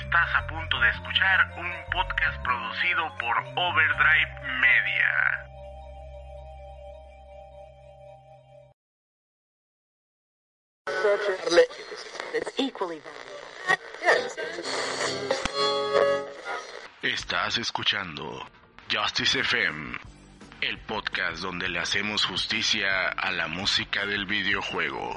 Estás a punto de escuchar un podcast producido por Overdrive Media. Estás escuchando Justice FM, el podcast donde le hacemos justicia a la música del videojuego.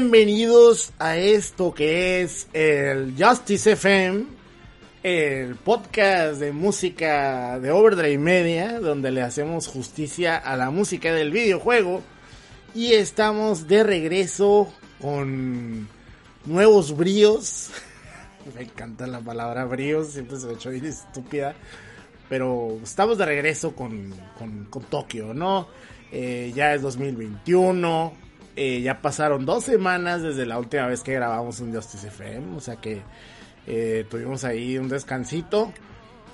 Bienvenidos a esto que es el Justice FM, el podcast de música de Overdrive Media, donde le hacemos justicia a la música del videojuego. Y estamos de regreso con nuevos bríos. Me encanta la palabra bríos, siempre se me ha hecho bien estúpida. Pero estamos de regreso con, con, con Tokio, ¿no? Eh, ya es 2021. Eh, ya pasaron dos semanas desde la última vez que grabamos un Justice FM. O sea que eh, tuvimos ahí un descansito.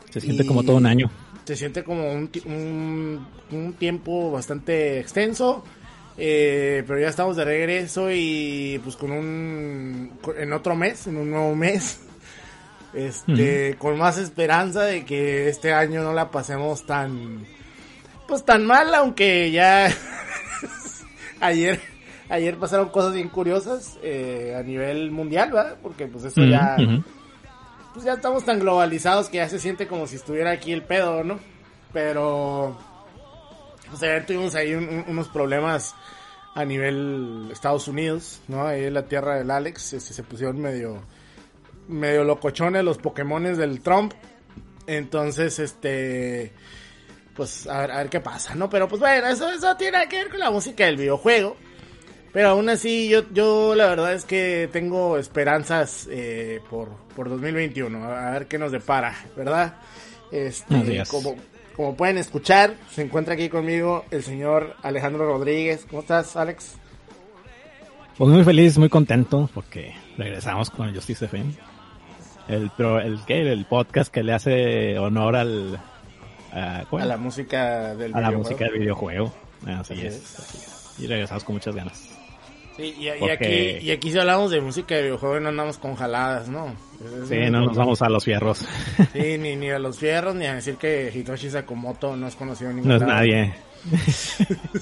Se siente como todo un año. Se siente como un, un, un tiempo bastante extenso. Eh, pero ya estamos de regreso y pues con un en otro mes, en un nuevo mes, este, uh -huh. con más esperanza de que este año no la pasemos tan, pues tan mal, aunque ya ayer, ayer pasaron cosas bien curiosas eh, a nivel mundial, ¿verdad? Porque pues eso uh -huh, ya, uh -huh. pues ya estamos tan globalizados que ya se siente como si estuviera aquí el pedo, ¿no? Pero pues ayer tuvimos ahí un, un, unos problemas a nivel Estados Unidos, ¿no? Ahí en la tierra del Alex este, se pusieron medio medio locochones los Pokémones del Trump. Entonces, este pues a ver, a ver qué pasa, ¿no? Pero pues bueno, eso, eso tiene que ver con la música del videojuego. Pero aún así, yo, yo la verdad es que tengo esperanzas eh, por, por 2021. A ver qué nos depara, ¿verdad? Este, como, como pueden escuchar, se encuentra aquí conmigo el señor Alejandro Rodríguez. ¿Cómo estás, Alex? Pues muy feliz, muy contento porque regresamos con el Justice FM. El, pero el, ¿qué? el podcast que le hace honor al uh, a la música del a la música del videojuego. Así, así, es, es, así es. Y regresamos con muchas ganas. Sí, y, porque... y, aquí, y aquí si hablamos de música de videojuego no andamos con jaladas, ¿no? Es sí, no nos vamos a los fierros. Sí, ni, ni a los fierros, ni a decir que Hitoshi Sakamoto no es conocido en ningún No es lado. nadie.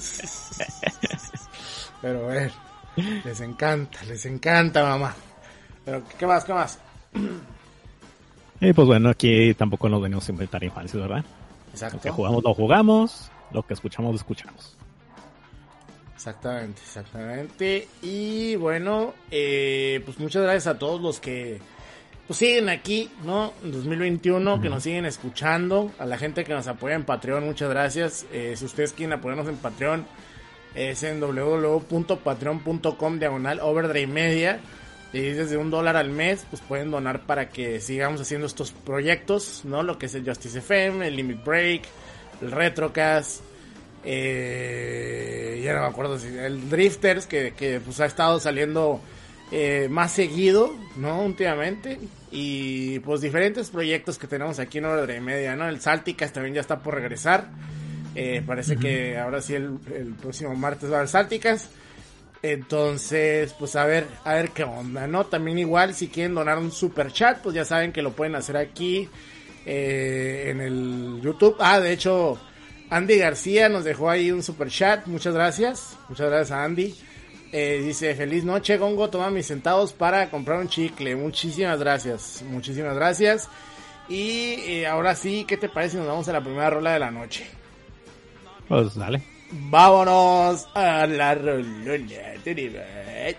Pero a ver, les encanta, les encanta, mamá. Pero, ¿qué más, qué más? Y pues bueno, aquí tampoco nos venimos a inventar infancias, ¿verdad? Exacto. Lo que jugamos, lo jugamos. Lo que escuchamos, lo escuchamos. Exactamente, exactamente. Y bueno, eh, pues muchas gracias a todos los que pues siguen aquí, ¿no? En 2021, uh -huh. que nos siguen escuchando. A la gente que nos apoya en Patreon, muchas gracias. Eh, si ustedes quieren apoyarnos en Patreon, es en www.patreon.com diagonal overdrive media. Y desde un dólar al mes, pues pueden donar para que sigamos haciendo estos proyectos, ¿no? Lo que es el Justice FM, el Limit Break, el Retrocast, eh, ya no me acuerdo si el Drifters, que, que pues ha estado saliendo eh, más seguido, ¿no? Últimamente. Y pues diferentes proyectos que tenemos aquí en Hora de Media, ¿no? El Salticas también ya está por regresar. Eh, parece uh -huh. que ahora sí el, el, próximo martes va a haber Salticas. Entonces, pues a ver, a ver qué onda, ¿no? También igual, si quieren donar un super chat, pues ya saben que lo pueden hacer aquí eh, en el YouTube. Ah, de hecho, Andy García nos dejó ahí un super chat. Muchas gracias. Muchas gracias a Andy. Eh, dice, feliz noche, Gongo. Toma mis centavos para comprar un chicle. Muchísimas gracias. Muchísimas gracias. Y eh, ahora sí, ¿qué te parece si nos vamos a la primera rola de la noche? Pues dale. Vámonos a la rolona de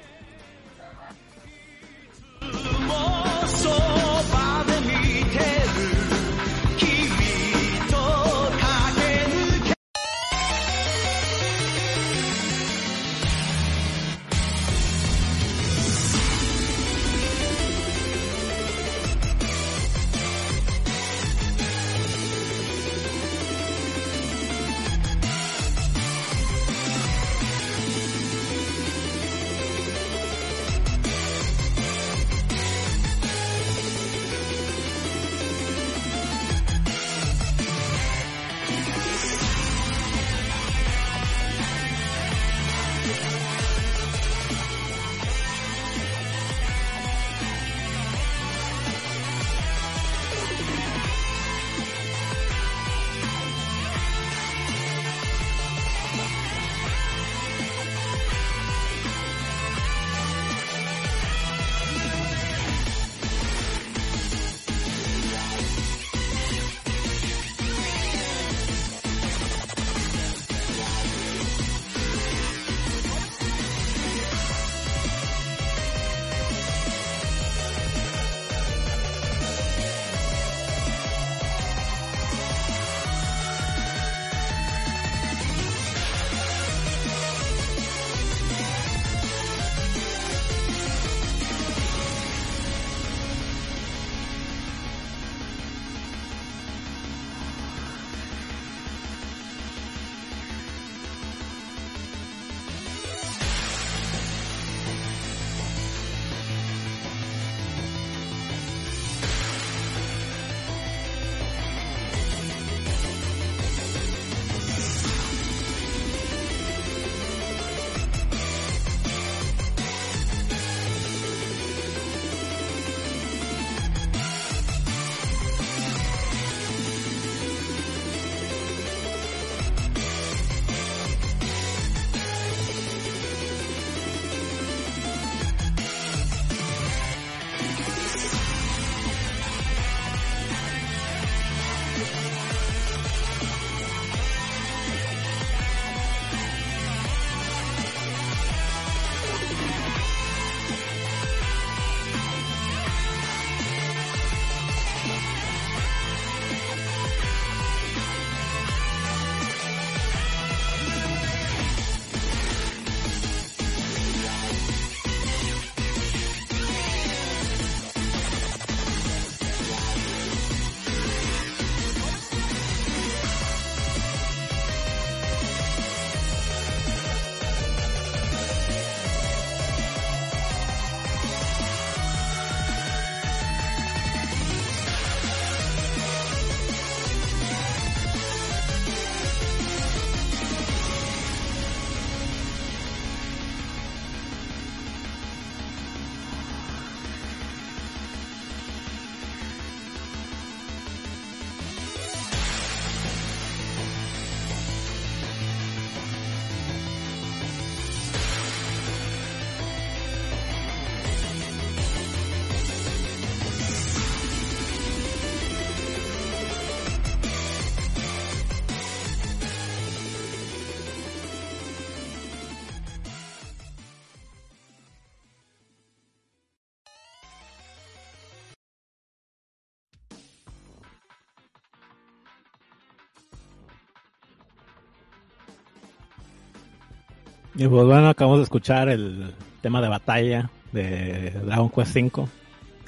Y pues bueno, acabamos de escuchar el tema de batalla de Dragon Quest V.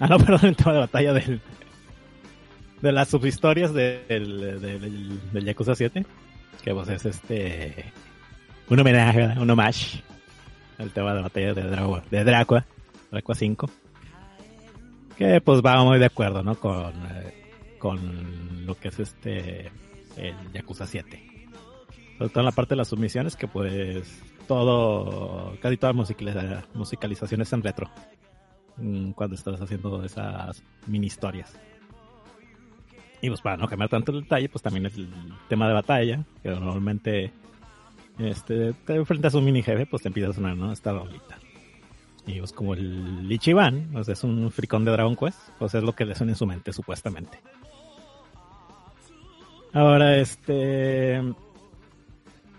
Ah, no, perdón, el tema de batalla del, de las subhistorias del, del, del, del Yakuza 7. Que pues es este. Un homenaje, un homage al tema de batalla de Drago, de Dracua, Dracua 5. Que pues va muy de acuerdo, ¿no? Con, eh, con lo que es este. El Yakuza 7. Sobre todo en la parte de las submisiones, que pues todo, casi todas musicaliza- musicalizaciones en retro. mm, Cuando estás haciendo esas mini historias. Y pues para no cambiar tanto el detalle, pues también el tema de batalla, que normalmente este, te enfrentas a un mini jefe, pues te empieza a sonar, ¿no? Esta rolita. Y pues como el Ichiban, pues es un fricón de Dragon Quest, pues es lo que le suena en su mente, supuestamente. Ahora, este...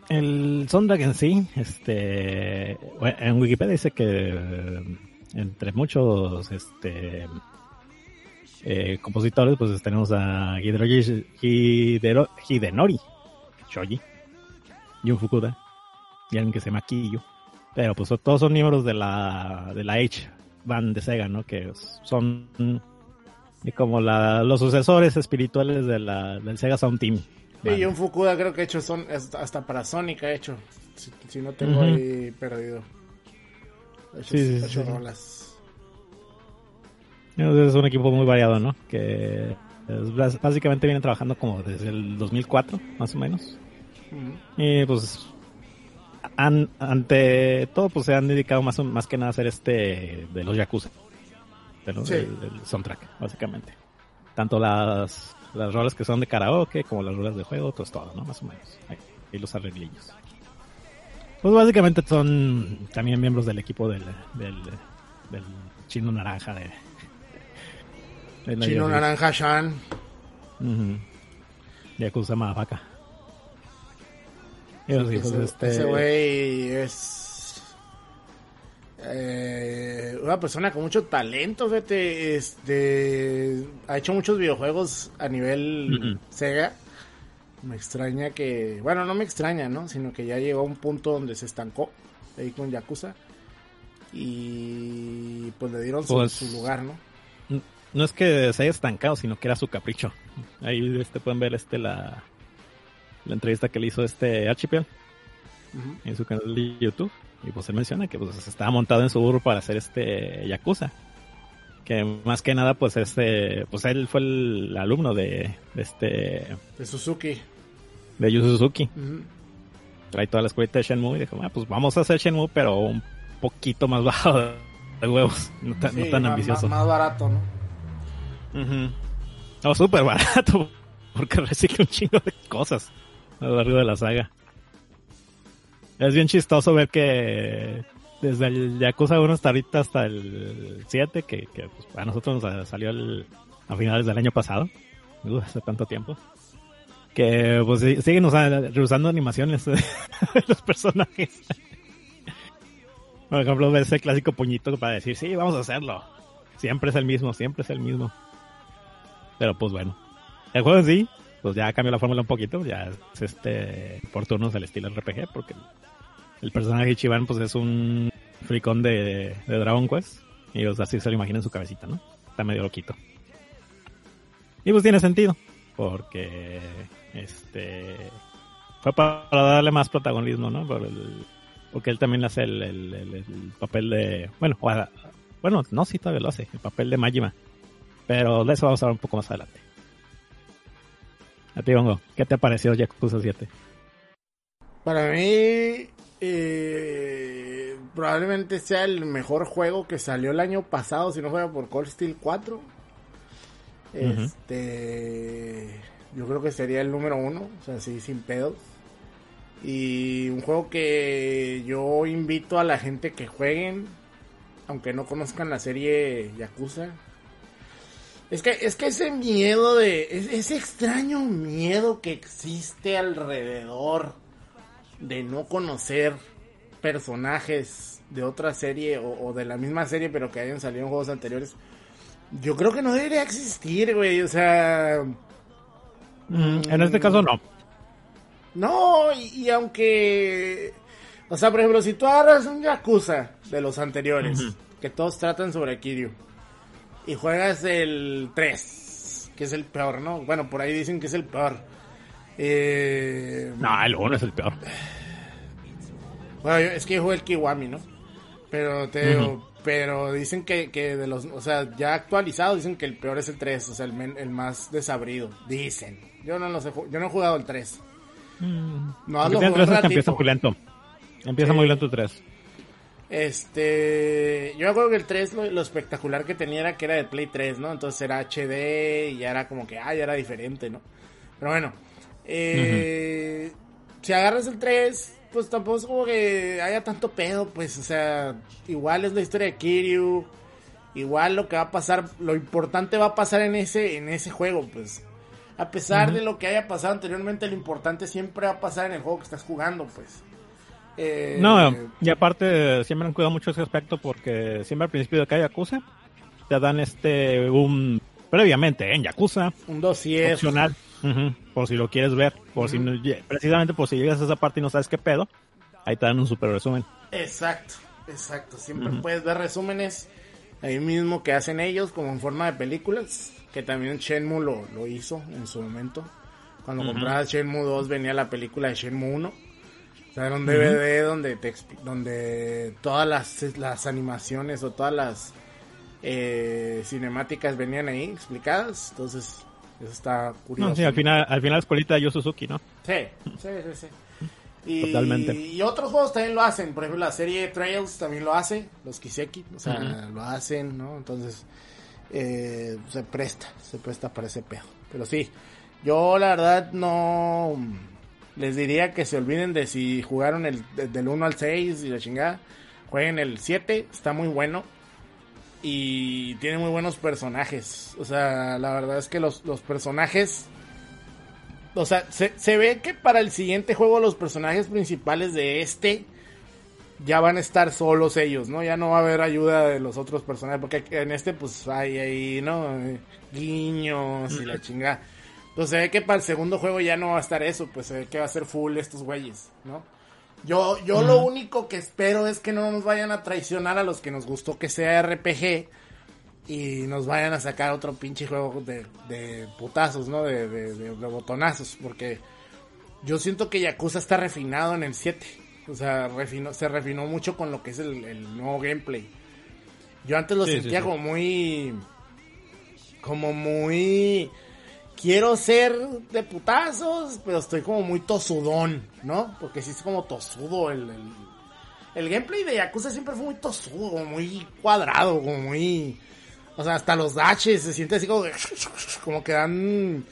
El soundtrack en sí, este... En Wikipedia dice que eh, entre muchos, este... eh, compositores, pues tenemos a Hidero- Hidero- Hidenori Shoji, Jun Fukuda y alguien que se llama Kiyo. Pero pues todos son miembros de la de la H band de Sega, ¿no? Que son como la, los sucesores espirituales de la, del Sega Sound Team. Sí. John Fukuda creo que ha hecho son hasta para Sonic ha hecho. Si, si no tengo ahí perdido. Ha hecho, Sí, sí, ha hecho sí. rolas. Es un equipo muy variado, ¿no? Que es básicamente vienen trabajando como desde el 2004, más o menos. Y pues han- ante todo pues se han dedicado más, más que nada a hacer este de los Yakuza. De los- Sí. del soundtrack, básicamente. Tanto las, las rolas que son de karaoke como las rolas de juego, pues todo, ¿no? Más o menos. Ahí, y los arreglillos. Pues básicamente son también miembros del equipo del, del, del chino naranja de... Chino Yakuza. Naranja Shan. Ujú. Yakuza Mafaka. Y los hijos Ese, de este... ese güey es eh, una persona con mucho talento, fíjate, este ha hecho muchos videojuegos a nivel. Sega. Me extraña que, bueno, no me extraña, ¿no? Sino que ya llegó a un punto donde se estancó ahí con Yakuza y pues le dieron su, Pues- su lugar, ¿no? No es que se haya estancado, sino que era su capricho. Ahí este, pueden ver este la, la entrevista que le hizo este Archipel en su canal de YouTube. Y pues él menciona que pues estaba montado en su burro para hacer este Yakuza. Que más que nada pues este pues él fue el alumno de, de este De Suzuki. de Yu Suzuki. Trae toda la escuelita de Shenmue y dijo, ah, pues vamos a hacer Shenmue pero un poquito más bajo de, huevos, no tan, no Sí, tan más- ambicioso. Más, más barato, ¿no? Ujú. No, súper barato, porque recicla un chingo de cosas a lo largo de la saga. Es bien chistoso ver que desde el Yakuza 1 hasta ahorita, hasta el 7, que, que pues, a nosotros nos salió el- a finales del año pasado, uh, hace tanto tiempo, que pues siguen usa- reusando animaciones de los personajes. Por ejemplo, ves ese clásico puñito para decir, sí, vamos a hacerlo. Siempre es el mismo, siempre es el mismo. Pero pues bueno. El juego en sí, pues ya cambió la fórmula un poquito. Ya es este por turnos del estilo RPG. Porque el, personaje Ichiban pues es un fricón de, de Dragon Quest. Y así se lo imagina en su cabecita, ¿no? Está medio loquito. Y pues tiene sentido. Porque este fue para darle más protagonismo, ¿no? Por el- porque él también hace el, el- el- el papel de... Bueno, bueno, no, sí todavía lo hace. El papel de Majima. Pero de eso vamos a hablar un poco más adelante. A ti, Bongo, ¿qué te pareció Yakuza 7? Para mí, eh, probablemente sea el mejor juego que salió el año pasado, si no fuera por Cold Steel 4. Este, yo creo que sería el número uno, o sea, sí, sin pedos. Y un juego que yo invito a la gente que jueguen, aunque no conozcan la serie Yakuza. Es que, es que ese miedo de, es- ese extraño miedo que existe alrededor de no conocer personajes de otra serie o, o de la misma serie pero que hayan salido en juegos anteriores. Yo creo que no debería existir, güey. O sea, en este caso no. no, y, y aunque... O sea, por ejemplo, si tú agarras un Yakuza de los anteriores, que todos tratan sobre Kiryu, y juegas el 3, que es el peor, ¿no? Bueno, por ahí dicen que es el peor. Eh, No, el 1 es el peor. Bueno, yo- es que yo jugué el Kiwami, ¿no? Pero te digo, pero dicen que, que de los, o sea, ya actualizado dicen que el peor es el 3, o sea, el, men- el más desabrido. Dicen. Yo no lo sé, ju- yo no he jugado el 3. No, Porque lo jugué un que empieza ratito. muy lento. Empieza Sí. muy lento el 3. Este, yo me acuerdo que el 3 lo, lo espectacular que tenía era que era de Play 3, ¿no? Entonces era HD y ya era como que, ah, ya era diferente, ¿no? Pero bueno, eh, si agarras el 3, pues tampoco es como que haya tanto pedo, pues, o sea, igual es la historia de Kiryu, igual lo que va a pasar, lo importante va a pasar en ese, en ese juego, pues. A pesar de lo que haya pasado anteriormente, lo importante siempre va a pasar en el juego que estás jugando, pues. Eh, No, y aparte siempre han cuidado mucho ese aspecto porque siempre al principio de cada Yakuza te dan este un previamente en Yakuza un dossier. opcional ujú, por si lo quieres ver, por si no- precisamente por si llegas a esa parte y no sabes qué pedo, ahí te dan un super resumen. Exacto, exacto. Siempre puedes ver resúmenes ahí mismo que hacen ellos, como en forma de películas, que también Shenmue lo, lo hizo en su momento. Cuando comprabas Shenmue 2 venía la película de Shenmue 1. Sea, era un DVD donde, te, donde todas las, las animaciones o todas las eh, cinemáticas venían ahí explicadas. Entonces, eso está curioso. No, sí, al final, al final la escuelita de Yu Suzuki, ¿no? Sí, sí, sí, sí. Y, Totalmente. Y otros juegos también lo hacen. Por ejemplo, la serie Trails también lo hace. Los Kiseki, o sea, lo hacen, ¿no? Entonces, eh, se presta, se presta para ese pedo. Pero sí, yo la verdad no les diría que se olviden de si jugaron el de- del 1 al 6 y la chingada. Jueguen el 7, está muy bueno. Y tiene muy buenos personajes. O sea, la verdad es que los, los personajes o sea, se, se ve que para el siguiente juego los personajes principales de este ya van a estar solos ellos, ¿no? Ya no va a haber ayuda de los otros personajes, porque en este pues hay ahí, ¿no? Eh, Guiños y la chingada. Pues se ve que para el segundo juego ya no va a estar eso, pues se ve que va a ser full estos güeyes, ¿no? Yo, yo lo único que espero es que no nos vayan a traicionar a los que nos gustó que sea RPG y nos vayan a sacar otro pinche juego de, de putazos, ¿no? De, de, de- botonazos, porque yo siento que Yakuza está refinado en el 7. O sea, refinó, se refinó mucho con lo que es el, el nuevo gameplay. Yo antes lo Sí, sí, sentía sí. como muy... Como muy... Quiero ser de putazos, pero estoy como muy tosudón, ¿no? Porque sí es como tosudo el... el el gameplay de Yakuza siempre fue muy tosudo, muy cuadrado, como muy... O sea, hasta los dashes se siente así como como que dan...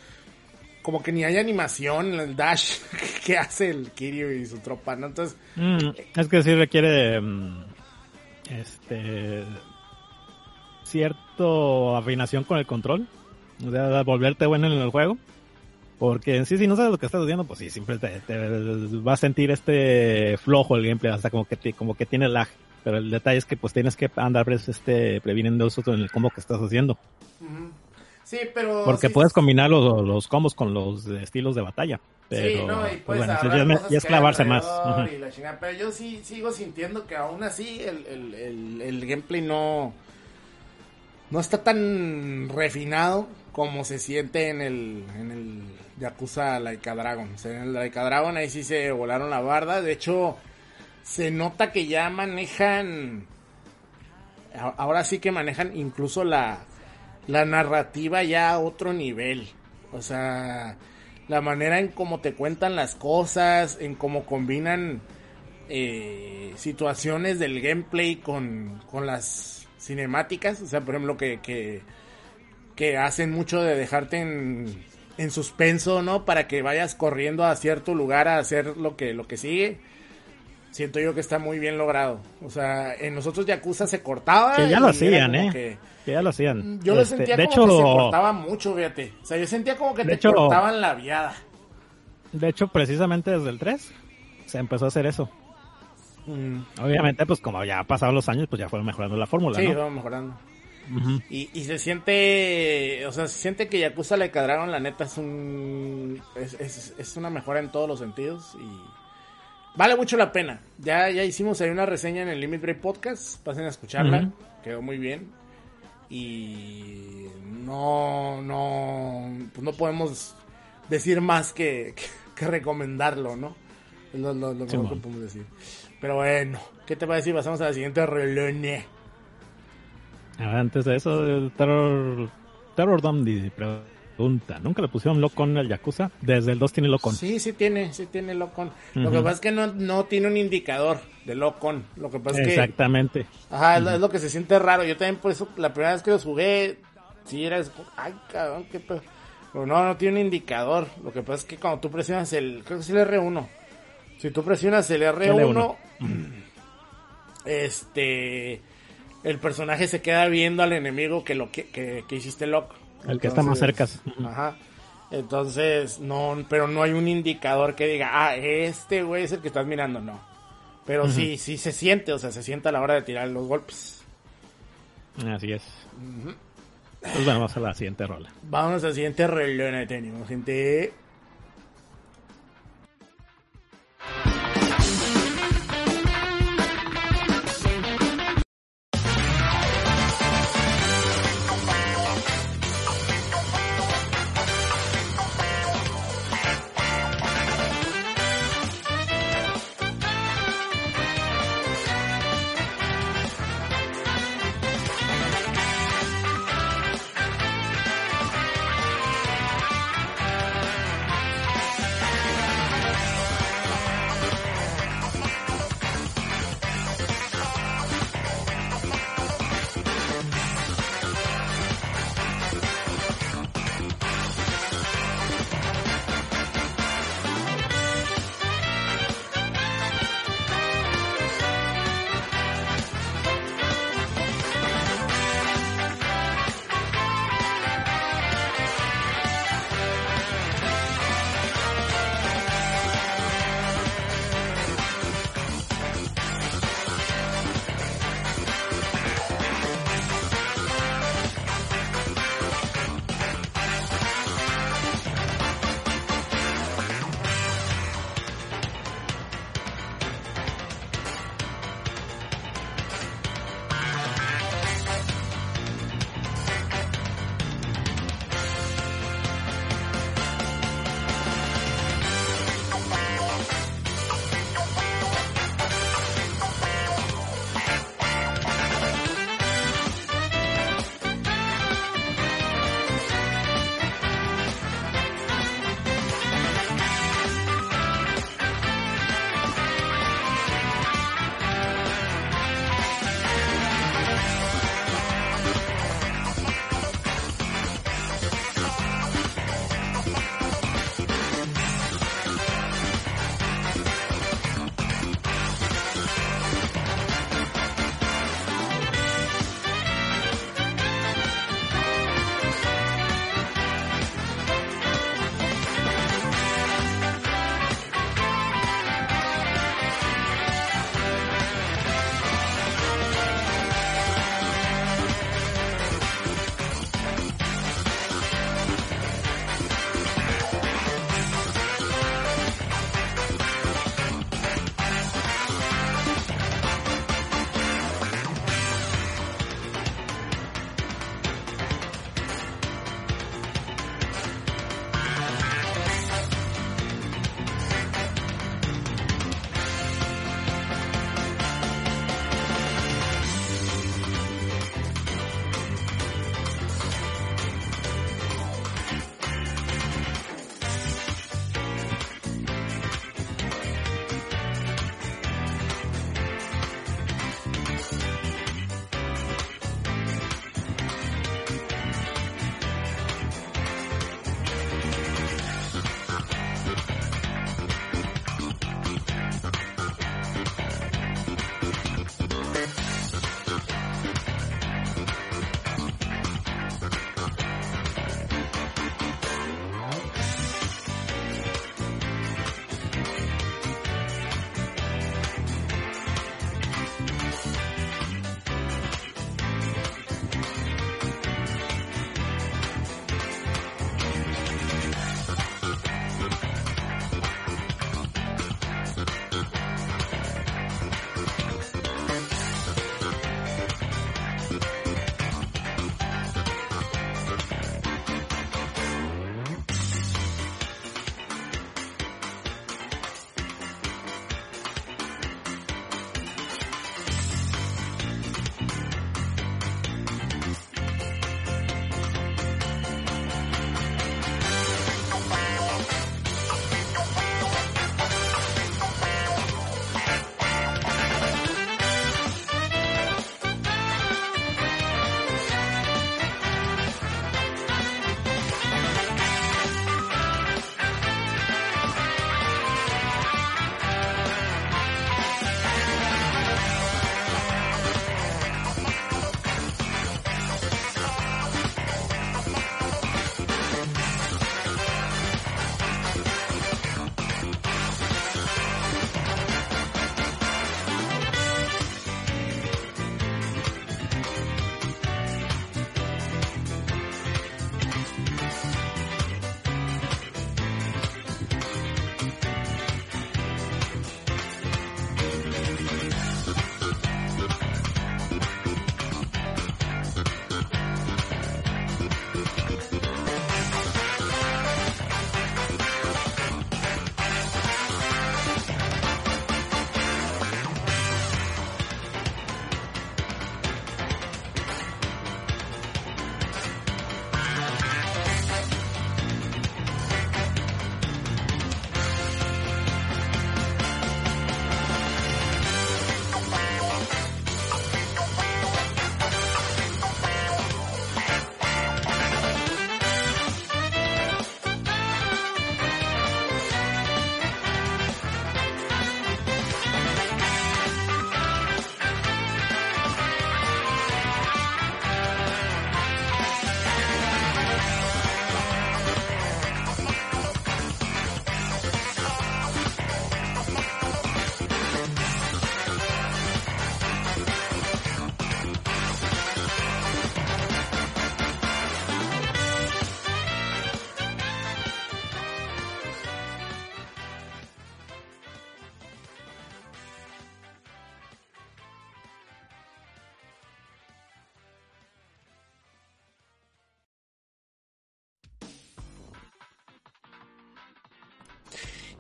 Como que ni hay animación en el dash que hace el Kiryu y su tropa, ¿no? Entonces, Mm, es que sí requiere mm, este cierto afinación con el control, o sea, volverte bueno en el juego, porque en sí si no sabes lo que estás haciendo, pues sí, siempre te, te vas a sentir este flojo el gameplay, hasta como que te- como que tiene lag, pero el detalle es que pues tienes que andar pues, este previniendo eso en el combo que estás haciendo, sí, pero... porque sí- puedes combinar los, los combos con los estilos de batalla, pero sí, no, y pues, bueno, ya, es- clavarse más. alrededor Ujú. y la chingada, pero yo sí sigo sintiendo que aún así el, el, el, el gameplay no no está tan refinado como se siente en el en el Yakuza Laika Dragon. En el Laika Dragon ahí sí se volaron la barda, de hecho se nota que ya manejan ahora sí que manejan incluso la la narrativa ya a otro nivel. O sea, la manera en cómo te cuentan las cosas, en cómo combinan eh, situaciones del gameplay con, con las cinemáticas. O sea, por ejemplo, que, que, que hacen mucho de dejarte en, en suspenso, ¿no? Para que vayas corriendo a cierto lugar a hacer lo que, lo que sigue. Siento yo que está muy bien logrado. O sea, en nosotros Yakuza se cortaba. Que ya lo hacían, ¿eh? que- Que ya lo hacían. yo lo Este, sentía de como hecho, que se cortaba mucho, fíjate. O sea, yo sentía como que te hecho- cortaban la viada. De hecho, precisamente desde el 3 se empezó a hacer eso. Obviamente, pues como ya pasaron los años, pues ya fueron mejorando la fórmula, Sí, ¿no? mejorando. Y, y se siente, o sea, se siente que Yakuza le cadraron, la neta es un, es, es, es una mejora en todos los sentidos y, vale mucho la pena. Ya, ya hicimos ahí una reseña en el Limit Break Podcast. Pasen a escucharla. Quedó muy bien. Y no, no, pues no podemos decir más que, que, que recomendarlo, ¿no? Es lo, lo- lo Sí, mejor que podemos decir. Pero bueno, ¿qué te parece si pasamos a la siguiente relone? A ver, antes de eso, el Terror, Terror dice, pregunta, ¿nunca le pusieron Locon al Yakuza? Desde el 2 tiene Locon. Sí, sí tiene, sí tiene Locon. Lo Ujú. que pasa es que no, no tiene un indicador de Locon. Lo que pasa es que... Exactamente. Ajá, es lo- es lo que se siente raro. Yo también por eso, la primera vez que los jugué, sí era... Ay, cabrón, qué pedo. Pero no, no tiene un indicador. Lo que pasa es que cuando tú presionas el... Creo que es el R1. Si tú presionas el R1, L1. este... El personaje se queda viendo al enemigo que lo que, que, que hiciste loco. El que está más cerca. Ajá. Entonces, no, pero no hay un indicador que diga, ah, este güey es el que estás mirando, no. Pero sí, sí se siente, o sea, se siente a la hora de tirar los golpes. Así es. Pues vamos a la siguiente rola. Vámonos al siguiente reloj que tenemos, gente.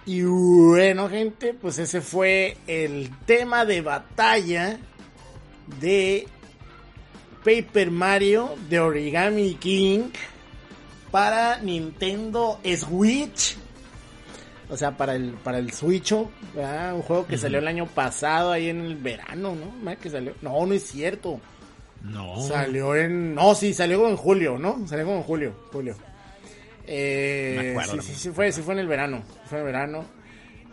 Y bueno, gente, pues ese fue el tema de batalla de Paper Mario de Origami King para Nintendo Switch. O sea, para el, para el Switch, ¿verdad? un juego que salió el año pasado, ahí en el verano, ¿no? ¿Verdad que salió? No, no es cierto. No. Salió en. No, sí, salió como en julio, ¿no? Salió como en julio. Julio. Eh, Me acuerdo. sí, sí, sí, fue, sí fue en el verano. Fue en el verano.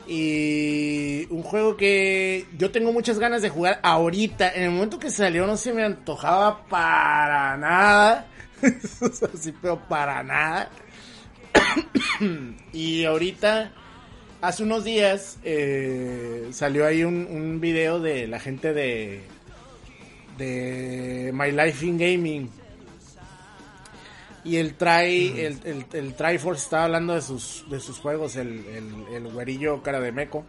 Y un juego que yo tengo muchas ganas de jugar ahorita. En el momento que salió no se me antojaba para nada. sí, pero para nada. y ahorita, hace unos días, eh, salió ahí un, un video de la gente de, de My Life in Gaming. Y el Try, el, el, el Triforce estaba hablando de sus, de sus juegos, el, el, el güerillo cara de meco.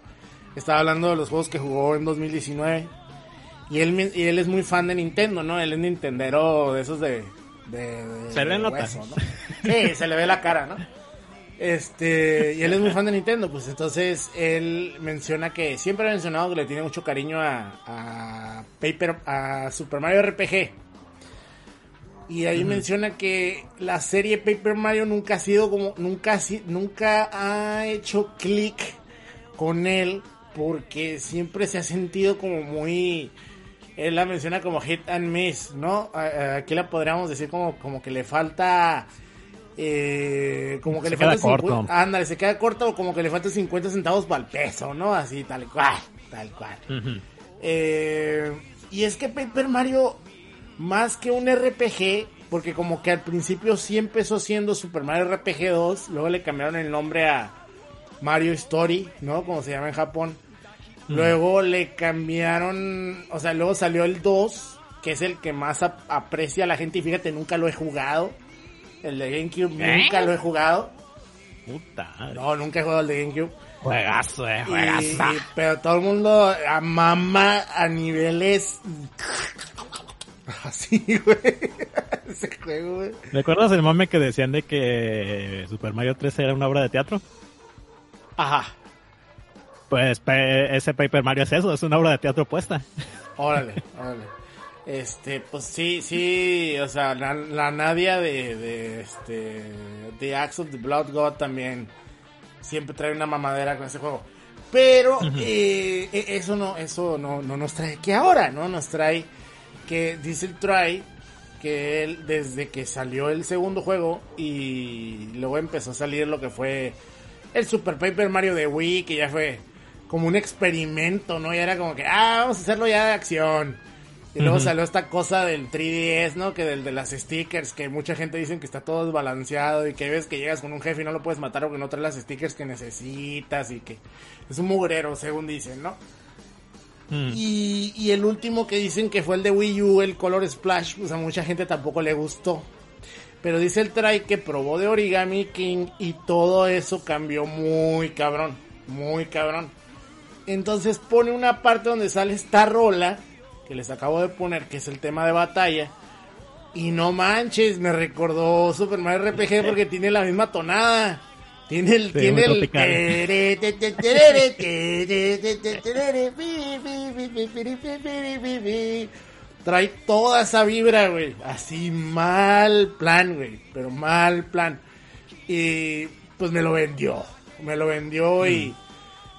Estaba hablando de los juegos que jugó en 2019. Y él, y él es muy fan de Nintendo, ¿no? Él es Nintendero de esos de... de, de- Se le de nota. hueso, ¿no? Sí, se le ve la cara, ¿no? Este, y él es muy fan de Nintendo, pues entonces él menciona que siempre ha mencionado que le tiene mucho cariño a, a Paper, a Super Mario RPG. Y ahí menciona que la serie Paper Mario nunca ha sido como, nunca, nunca ha hecho clic con él porque siempre se ha sentido como muy, él la menciona como hit and miss, ¿no? Aquí la podríamos decir como, como que le falta, eh, como que Se le falta corto. 50 ándale, se queda corto o como que le falta 50 centavos para el peso, ¿no? Así, tal cual, tal cual. Eh, y es que Paper Mario, más que un RPG, porque como que al principio sí empezó siendo Super Mario RPG 2, luego le cambiaron el nombre a Mario Story, ¿no? Como se llama en Japón. Luego le cambiaron, o sea, luego salió el 2, que es el que más ap- aprecia a la gente y fíjate, nunca lo he jugado. El de GameCube ¿Eh? nunca lo he jugado. Puta. No, nunca he jugado el de GameCube. Juegazo, eh, juegazo. y- pero todo el mundo mama a niveles así, güey. Ese juego, güey. ¿Recuerdas el mame que decían de que Super Mario 3 era una obra de teatro? Ajá. Pues ese Paper Mario es eso, es una obra de teatro puesta. Órale, órale. Este, pues sí, sí, o sea, la, la Nadia de, de este, The Axe of the Blood God también siempre trae una mamadera con ese juego. Pero eh, eh, eso no, eso no, no nos trae que ahora, ¿no? Nos trae que dice el Try que él desde que salió el segundo juego y luego empezó a salir lo que fue el Super Paper Mario de Wii, que ya fue como un experimento, ¿no? Ya era como que, ah, vamos a hacerlo ya de acción. Y luego salió esta cosa del 3DS, ¿no? Que del de las stickers, que mucha gente dicen que está todo desbalanceado y que ves que llegas con un jefe y no lo puedes matar porque no trae las stickers que necesitas y que es un mugrero, según dicen, ¿no? Mm. Y, y el último que dicen que fue el de Wii U, el Color Splash, pues a mucha gente tampoco le gustó. Pero dice el try que probó de Origami King y todo eso cambió muy cabrón, muy cabrón. Entonces pone una parte donde sale esta rola que les acabo de poner, que es el tema de batalla. Y no manches, me recordó Super Mario RPG porque tiene la misma tonada. Tiene el. Tiene el. Trae toda esa vibra, güey. Así mal plan, güey. Pero mal plan. Y pues me lo vendió. Me lo vendió y,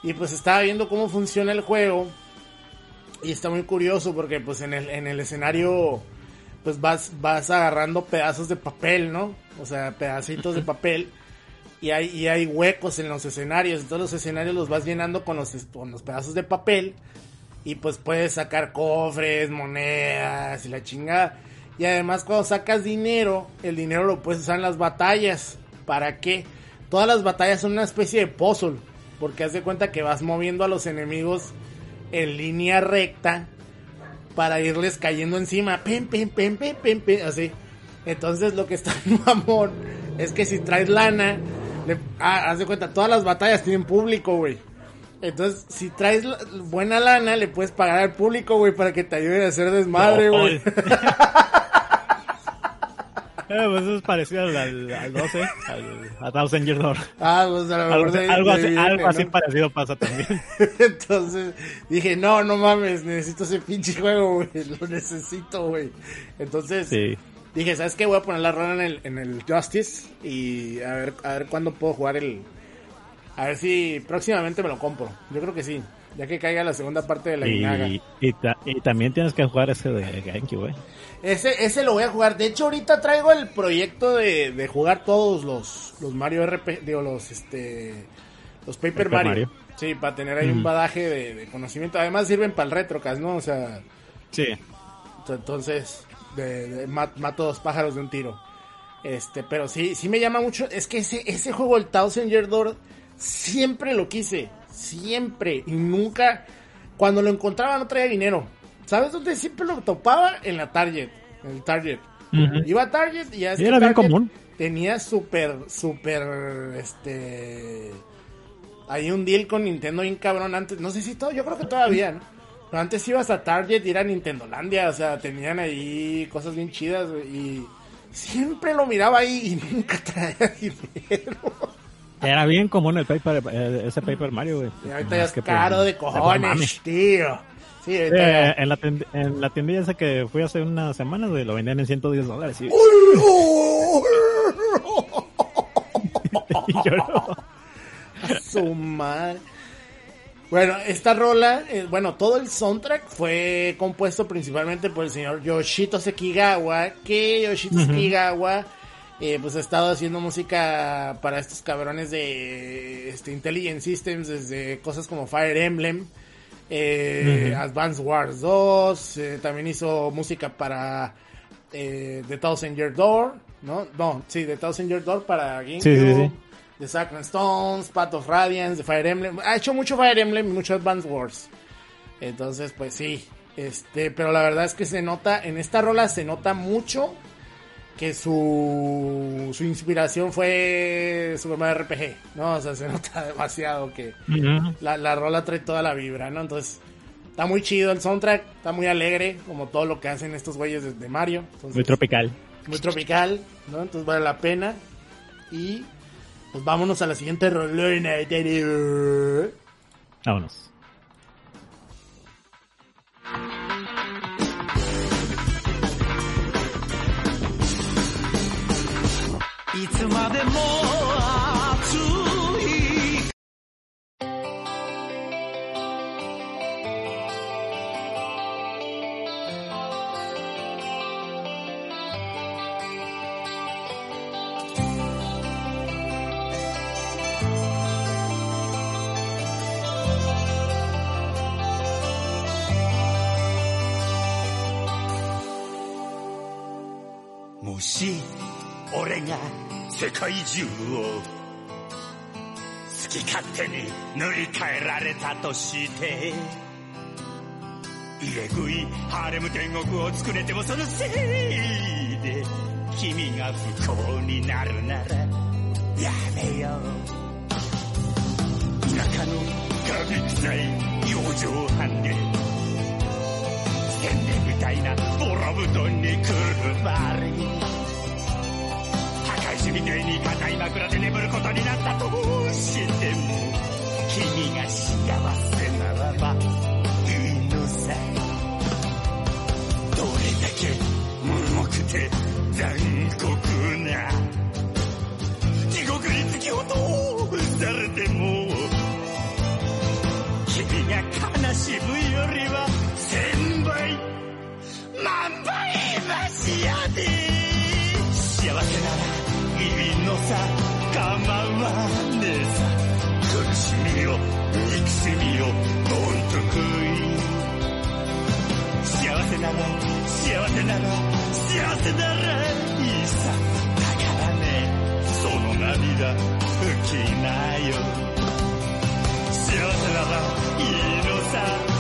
y pues estaba viendo cómo funciona el juego. Y está muy curioso porque pues en el, en el escenario pues vas, vas agarrando pedazos de papel, ¿no? O sea, pedacitos de papel y hay, y hay huecos en los escenarios. Entonces los escenarios los vas llenando con los, con los pedazos de papel. Y pues puedes sacar cofres, monedas y la chingada. Y además cuando sacas dinero, el dinero lo puedes usar en las batallas. ¿Para qué? Todas las batallas son una especie de puzzle. Porque haz de cuenta que vas moviendo a los enemigos en línea recta para irles cayendo encima. Pim, pim, pim, pim, pim, pim, así. Entonces lo que está mamón es que si traes lana, le- ah, haz de cuenta, todas las batallas tienen público, güey. Entonces, si traes buena lana, le puedes pagar al público, güey, para que te ayuden a hacer desmadre, güey. Eh, pues eso es parecido al, al, al 12, al, a Thousand Year Door. Ah, pues a lo mejor Algo, de- algo así, viene, algo así parecido pasa también. Entonces dije, no, no mames, necesito ese pinche juego, güey. Lo necesito, güey. Entonces Sí. Dije, ¿sabes qué? Voy a poner la rola en el, en el Justice y a ver, a ver cuándo puedo jugar el. A ver si próximamente me lo compro. Yo creo que sí. Ya que caiga la segunda parte de la Inaga. Y, y, ta- y también tienes que jugar ese de GameCube, güey. Ese, ese lo voy a jugar. De hecho, ahorita traigo el proyecto de, de jugar todos los, los Mario RP, digo, los, este, los Paper, Paper Mario. Mario. Sí, para tener ahí un badaje de, de conocimiento. Además sirven para el retrocast, ¿no? O sea, Sí. entonces, de, de- ma- mato dos pájaros de un tiro. Este, pero sí, sí me llama mucho. Es que ese, ese juego, el Thousand Year Door, siempre lo quise. Siempre. Y nunca, cuando lo encontraba no traía dinero. ¿Sabes dónde siempre lo topaba? En la Target. En el Target. Iba a Target y ya es Y que era bien común. Tenía súper, súper, este... Hay un deal con Nintendo bien cabrón antes. No sé si todo, yo creo que todavía, ¿no? Pero antes ibas a Target y era Nintendolandia. O sea, tenían ahí cosas bien chidas, Y siempre lo miraba ahí y nunca traía dinero. Era bien común el paper, eh, ese Paper Mario, güey. Y ahorita ya es caro de cojones, tío. Sí, Eh, en, la tiend- en la tiendilla esa que fui hace unas semanas, güey, lo vendían en 110 dólares. Y, y lloró. su madre. Bueno, esta rola, eh, bueno, todo el soundtrack fue compuesto principalmente por el señor Yoshito Sekigawa, que Yoshito Sekigawa eh, pues ha estado haciendo música para estos cabrones de este, Intelligent Systems, desde cosas como Fire Emblem, eh, Ujú. Advance Wars 2, eh, también hizo música para eh, The Thousand Year Door, ¿no? No, sí, The Thousand Year Door para GameCube. Sí, sí, sí. The Sacred Stones, Path of Radiance, The Fire Emblem. Ha hecho mucho Fire Emblem y mucho Advance Wars. Entonces, pues sí. Este, pero la verdad es que se nota, en esta rola se nota mucho que su, su inspiración fue Super Mario RPG, ¿no? O sea, se nota demasiado que la, la rola trae toda la vibra, ¿no? Entonces, está muy chido el soundtrack, está muy alegre, como todo lo que hacen estos güeyes de, de Mario. Entonces, Muy tropical. muy tropical, ¿no? Entonces vale la pena. Y pues vámonos a la siguiente rolona. Vámonos. いし俺が世界中を好き勝手に塗り替えられたとして入れ食いハーレム天国を作れてもそのせいで君が不幸になるならやめよう。田舎のガビ臭い養生班で宣伝みたいなボロ布団にくるまり。破壊主義的に硬い枕で眠ることになった。としても君が幸せならばいいのさどれだけ重くて残酷な地獄に突き落とされても君が悲しむよりは千倍万倍マシやで幸せならいいのさ構わねえさ。苦しみを憎しみをどんと食い。幸せなら幸せなら幸せならいいさ。だからねその涙拭きなよ。幸せならいいのさ。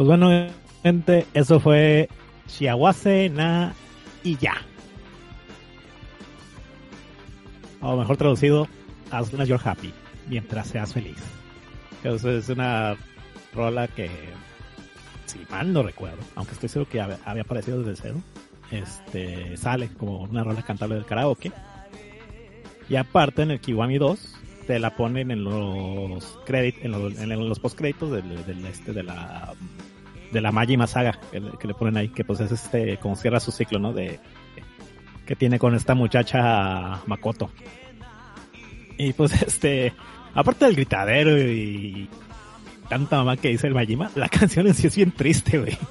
Pues bueno, gente, eso fue Shiawase, Na y Ya. O mejor traducido, As long as you're happy, mientras seas feliz. Eso es una rola que, si mal no recuerdo, aunque estoy seguro que había aparecido desde cero, este, sale como una rola cantable del karaoke. Y aparte en el Kiwami 2 te la ponen en los créditos, en los, en los del, este de la de la Majima Saga que, que, le ponen ahí, que pues es este, como cierra su ciclo, ¿no? De, que tiene con esta muchacha Makoto. Y pues este, aparte del gritadero y tanta mamá que dice el Majima, la canción en sí es bien triste, güey.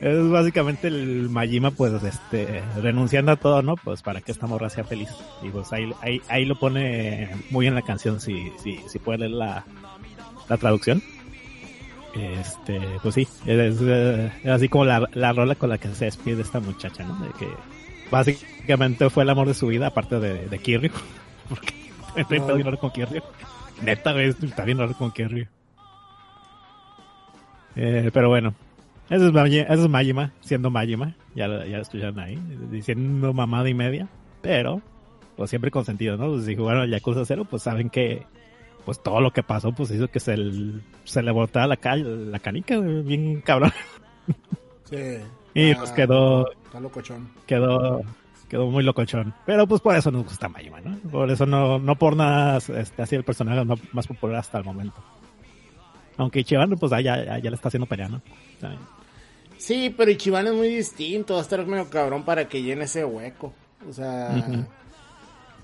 Es básicamente el Majima, pues, este, renunciando a todo, ¿no? Pues para que esta morra sea feliz. Y pues ahí, ahí, ahí lo pone muy en la canción, si, si, si puede leer la, la traducción. Este, pues sí, es, así como la, la, rola con la que se despide esta muchacha, ¿no? De que básicamente fue el amor de su vida, aparte de, de Kiryu. Porque está bien raro con Kiryu. Neta, está bien raro con Kiryu. Eh, pero bueno, eso es, Majima, eso es Majima, siendo Majima, ya, ya lo escucharon ahí, diciendo mamada y media, pero pues siempre consentido, ¿no? Pues si jugaron al Yakuza cero pues saben que pues todo lo que pasó, pues hizo que se, el- se le botara la, ca- la canica, bien cabrón. Sí. Y Ah, pues quedó, Está locochón. quedó, quedó muy locochón. Pero pues por eso nos gusta Majima, ¿no? Por eso no, no por nada este, ha sido el personaje más, popular hasta el momento. Aunque Ichiban, pues ah, ya, ya, ya le está haciendo pelea, ¿no? Sí, pero Ichiban es muy distinto. Va a estar medio cabrón para que llene ese hueco. O sea,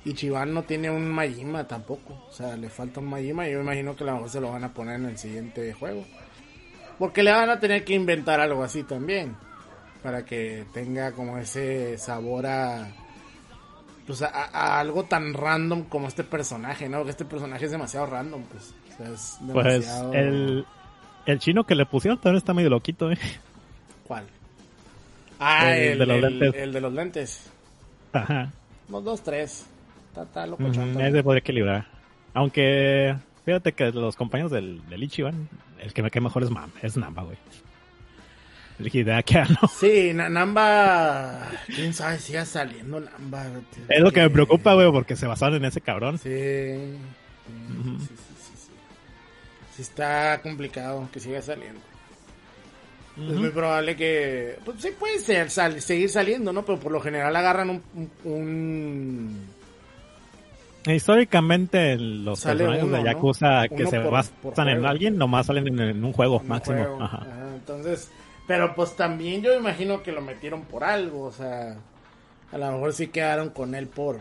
Ujú. Ichiban no tiene un Majima tampoco. O sea, le falta un Majima y yo imagino que a lo mejor se lo van a poner en el siguiente juego. Porque le van a tener que inventar algo así también. Para que tenga como ese sabor a. Pues a, a algo tan random como este personaje, ¿no? Que este personaje es demasiado random, pues. O sea, es Pues demasiado. el, el chino que le pusieron también está medio loquito, ¿eh? ¿Cuál? Ah, El el, de los lentes. el de los lentes. Ajá. Unos dos, tres. Está, está loco, Ese podría equilibrar. Aunque, fíjate que los compañeros del, del Ichiban, el que me cae mejor es, Mam, es Namba, güey. Anno. Sí, Na- Namba. Quién sabe si siga saliendo Namba. Es lo que me preocupa, güey, porque se basaron en ese cabrón. Sí. Sí, sí, sí, sí, sí. Sí está complicado que siga saliendo. Es muy probable que. Pues sí puede ser, sal- seguir saliendo, ¿no? Pero por lo general agarran un. un- un- Históricamente, los Sale personajes uno, de ¿no? Yakuza que Uno se por- basan por en alguien, nomás salen en, en un juego un máximo. juego. Ajá. Ajá, entonces. Pero pues también yo imagino que lo metieron por algo, o sea. A lo mejor sí quedaron con él por.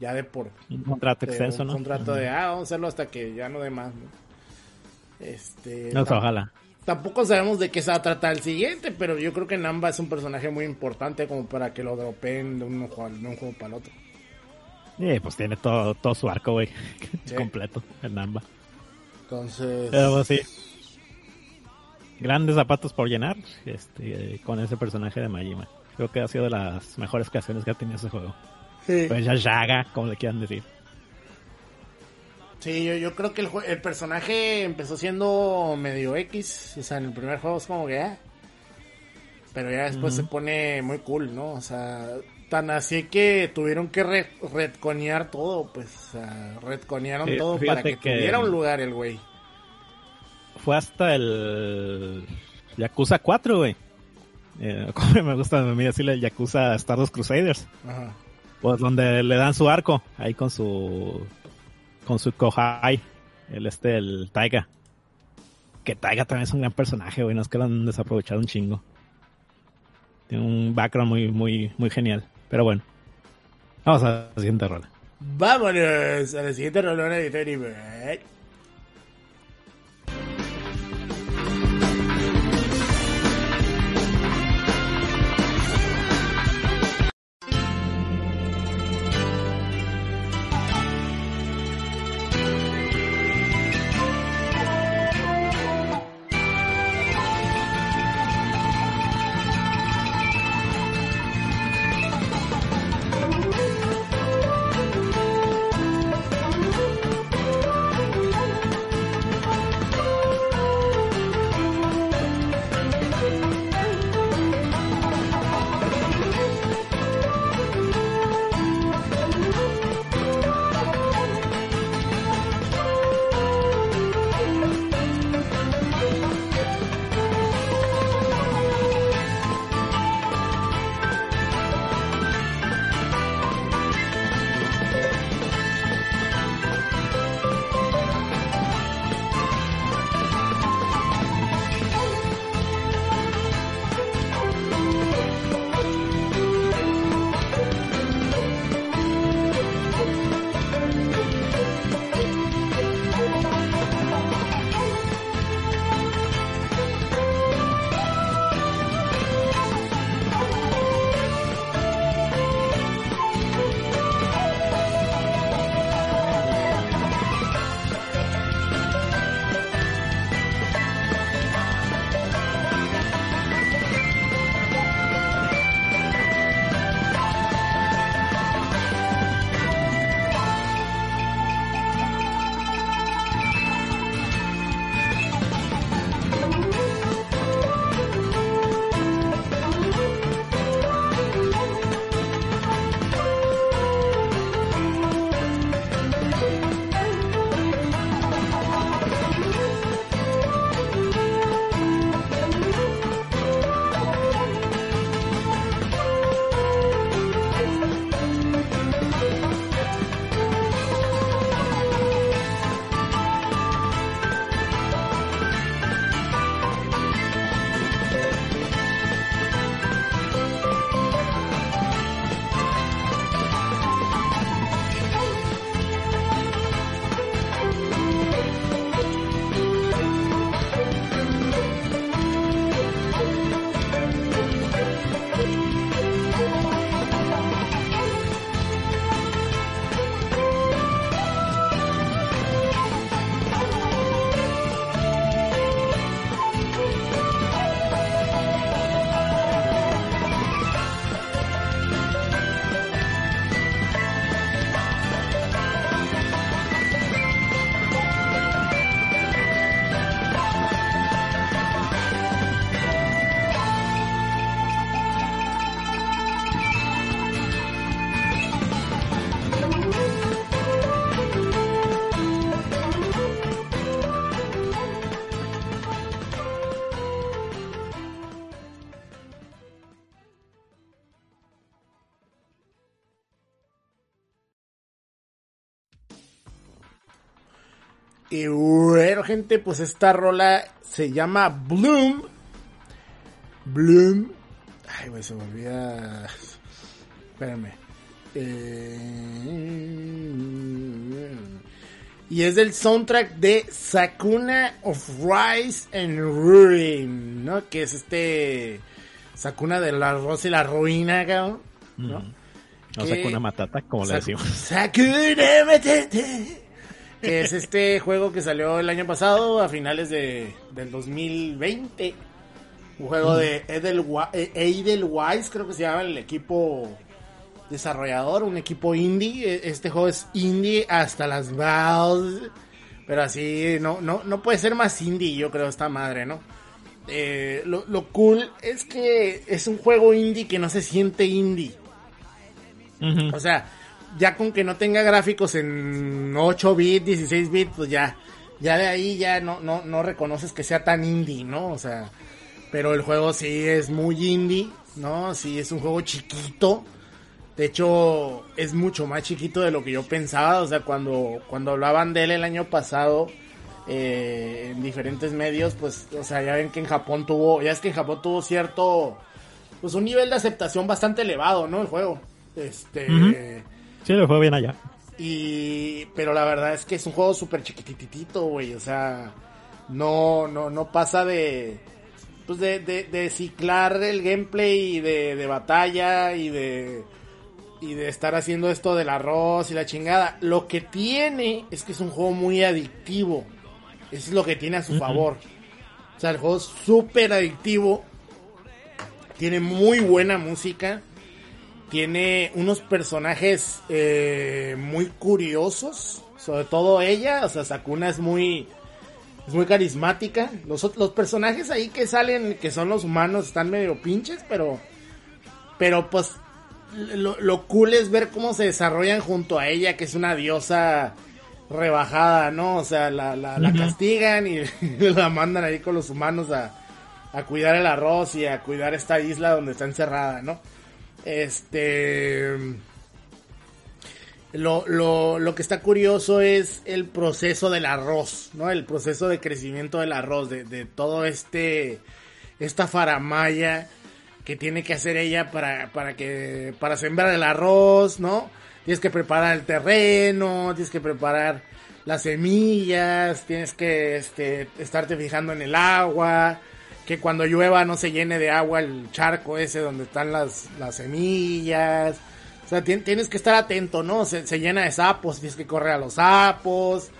Ya de por. Un contrato de extenso, un ¿no? contrato de, ah, vamos a hacerlo hasta que ya no dé más, ¿no? Este. No, ojalá. Tampoco sabemos de qué se va a tratar el siguiente, pero yo creo que Namba es un personaje muy importante como para que lo dropeen de un juego, de un juego para el otro. Y pues tiene todo, todo su arco, güey. Sí. Completo, el Namba. Entonces. Pero pues, sí. Grandes zapatos por llenar este, con ese personaje de Majima. Creo que ha sido de las mejores creaciones que ha tenido ese juego. sí. Pues ya Yaga, como le quieran decir. Sí, yo, yo creo que el, personaje empezó siendo medio X. O sea, en el primer juego es como que. ah. Pero ya después se pone muy cool, ¿no? O sea, tan así que tuvieron que re- retconear todo, pues. Sea, retconearon Sí, todo para que, que- tuviera un lugar el güey. Fue hasta el Yakuza 4, güey. Eh, me gusta a mí decirle el Yakuza Stardust Crusaders. Ajá. Pues donde le dan su arco, ahí con su con su Kohai, el este, el Taiga. Que Taiga también es un gran personaje, güey, no es que lo han desaprovechado un chingo. Tiene un background muy, muy, muy genial. Pero bueno. Vamos a la siguiente rola. Vámonos a la siguiente rolona de Tony bueno, gente, pues esta rola se llama Bloom. Bloom. Ay, güey, se me olvida. Espérame. Eh, Y es del soundtrack de Sakuna of Rice and Ruin, ¿no? Que es este Sakuna del arroz y la ruina, cabrón, ¿no? O Que- sea, con una matata, como le decimos. Sakuna Matata. Que es este juego que salió el año pasado, a finales de, del 2020. Un juego de Edelwe- eh, Edelweiss, creo que se llama el equipo desarrollador, un equipo indie. E- Este juego es indie hasta las balls. Pero así, no, no, no puede ser más indie, yo creo, esta madre, ¿no? Eh, lo, lo cool es que es un juego indie que no se siente indie. O sea, ya con que no tenga gráficos en 8 bits, 16 bits, pues ya, ya de ahí ya no, no, no reconoces que sea tan indie, ¿no? O sea, pero el juego sí es muy indie, ¿no? Sí es un juego chiquito. De hecho, es mucho más chiquito de lo que yo pensaba. O sea, cuando, cuando hablaban de él el año pasado eh, en diferentes medios, pues, o sea, ya ven que en Japón tuvo, ya es que en Japón tuvo cierto, pues un nivel de aceptación bastante elevado, ¿no? El juego. Este. Sí, le fue bien allá. y, pero la verdad es que es un juego súper chiquititito, güey. O sea, no, no, no pasa de, pues de, de, de ciclar el gameplay y de, de batalla y de, y de estar haciendo esto del arroz y la chingada. Lo que tiene es que es un juego muy adictivo. Eso es lo que tiene a su favor. O sea, el juego es súper adictivo. Tiene muy buena música. Tiene unos personajes eh, muy curiosos. Sobre todo ella. O sea, Sakuna es muy. Es muy carismática. Los, los personajes ahí que salen, que son los humanos, están medio pinches, pero. Pero pues. Lo, lo cool es ver cómo se desarrollan junto a ella, que es una diosa rebajada, ¿no? O sea, la, la, castigan y la mandan ahí con los humanos a, a cuidar el arroz y a cuidar esta isla donde está encerrada, ¿no? Este. Lo, lo, lo que está curioso es el proceso del arroz, ¿no? El proceso de crecimiento del arroz, de, de todo este. Esta faramaya que tiene que hacer ella para, para que. para sembrar el arroz, ¿no? Tienes que preparar el terreno, tienes que preparar las semillas, tienes que este, estarte fijando en el agua, que cuando llueva no se llene de agua el charco ese donde están las, las semillas. O sea, tien- tienes que estar atento, ¿no? Se, se llena de sapos, tienes que correr a los sapos.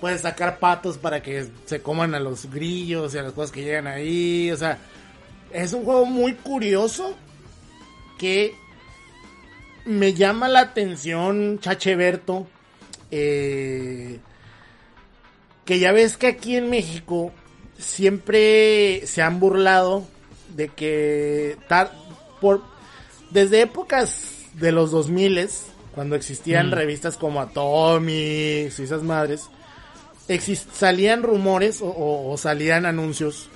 Puedes sacar patos para que se coman a los grillos y a las cosas que llegan ahí. O sea, es un juego muy curioso que me llama la atención, Chacheberto. Eh, que ya ves que aquí en México siempre se han burlado de que tar- por desde épocas de los 2000 cuando existían Mm. revistas como Atomics y esas madres exis- salían rumores o, o- o salían anuncios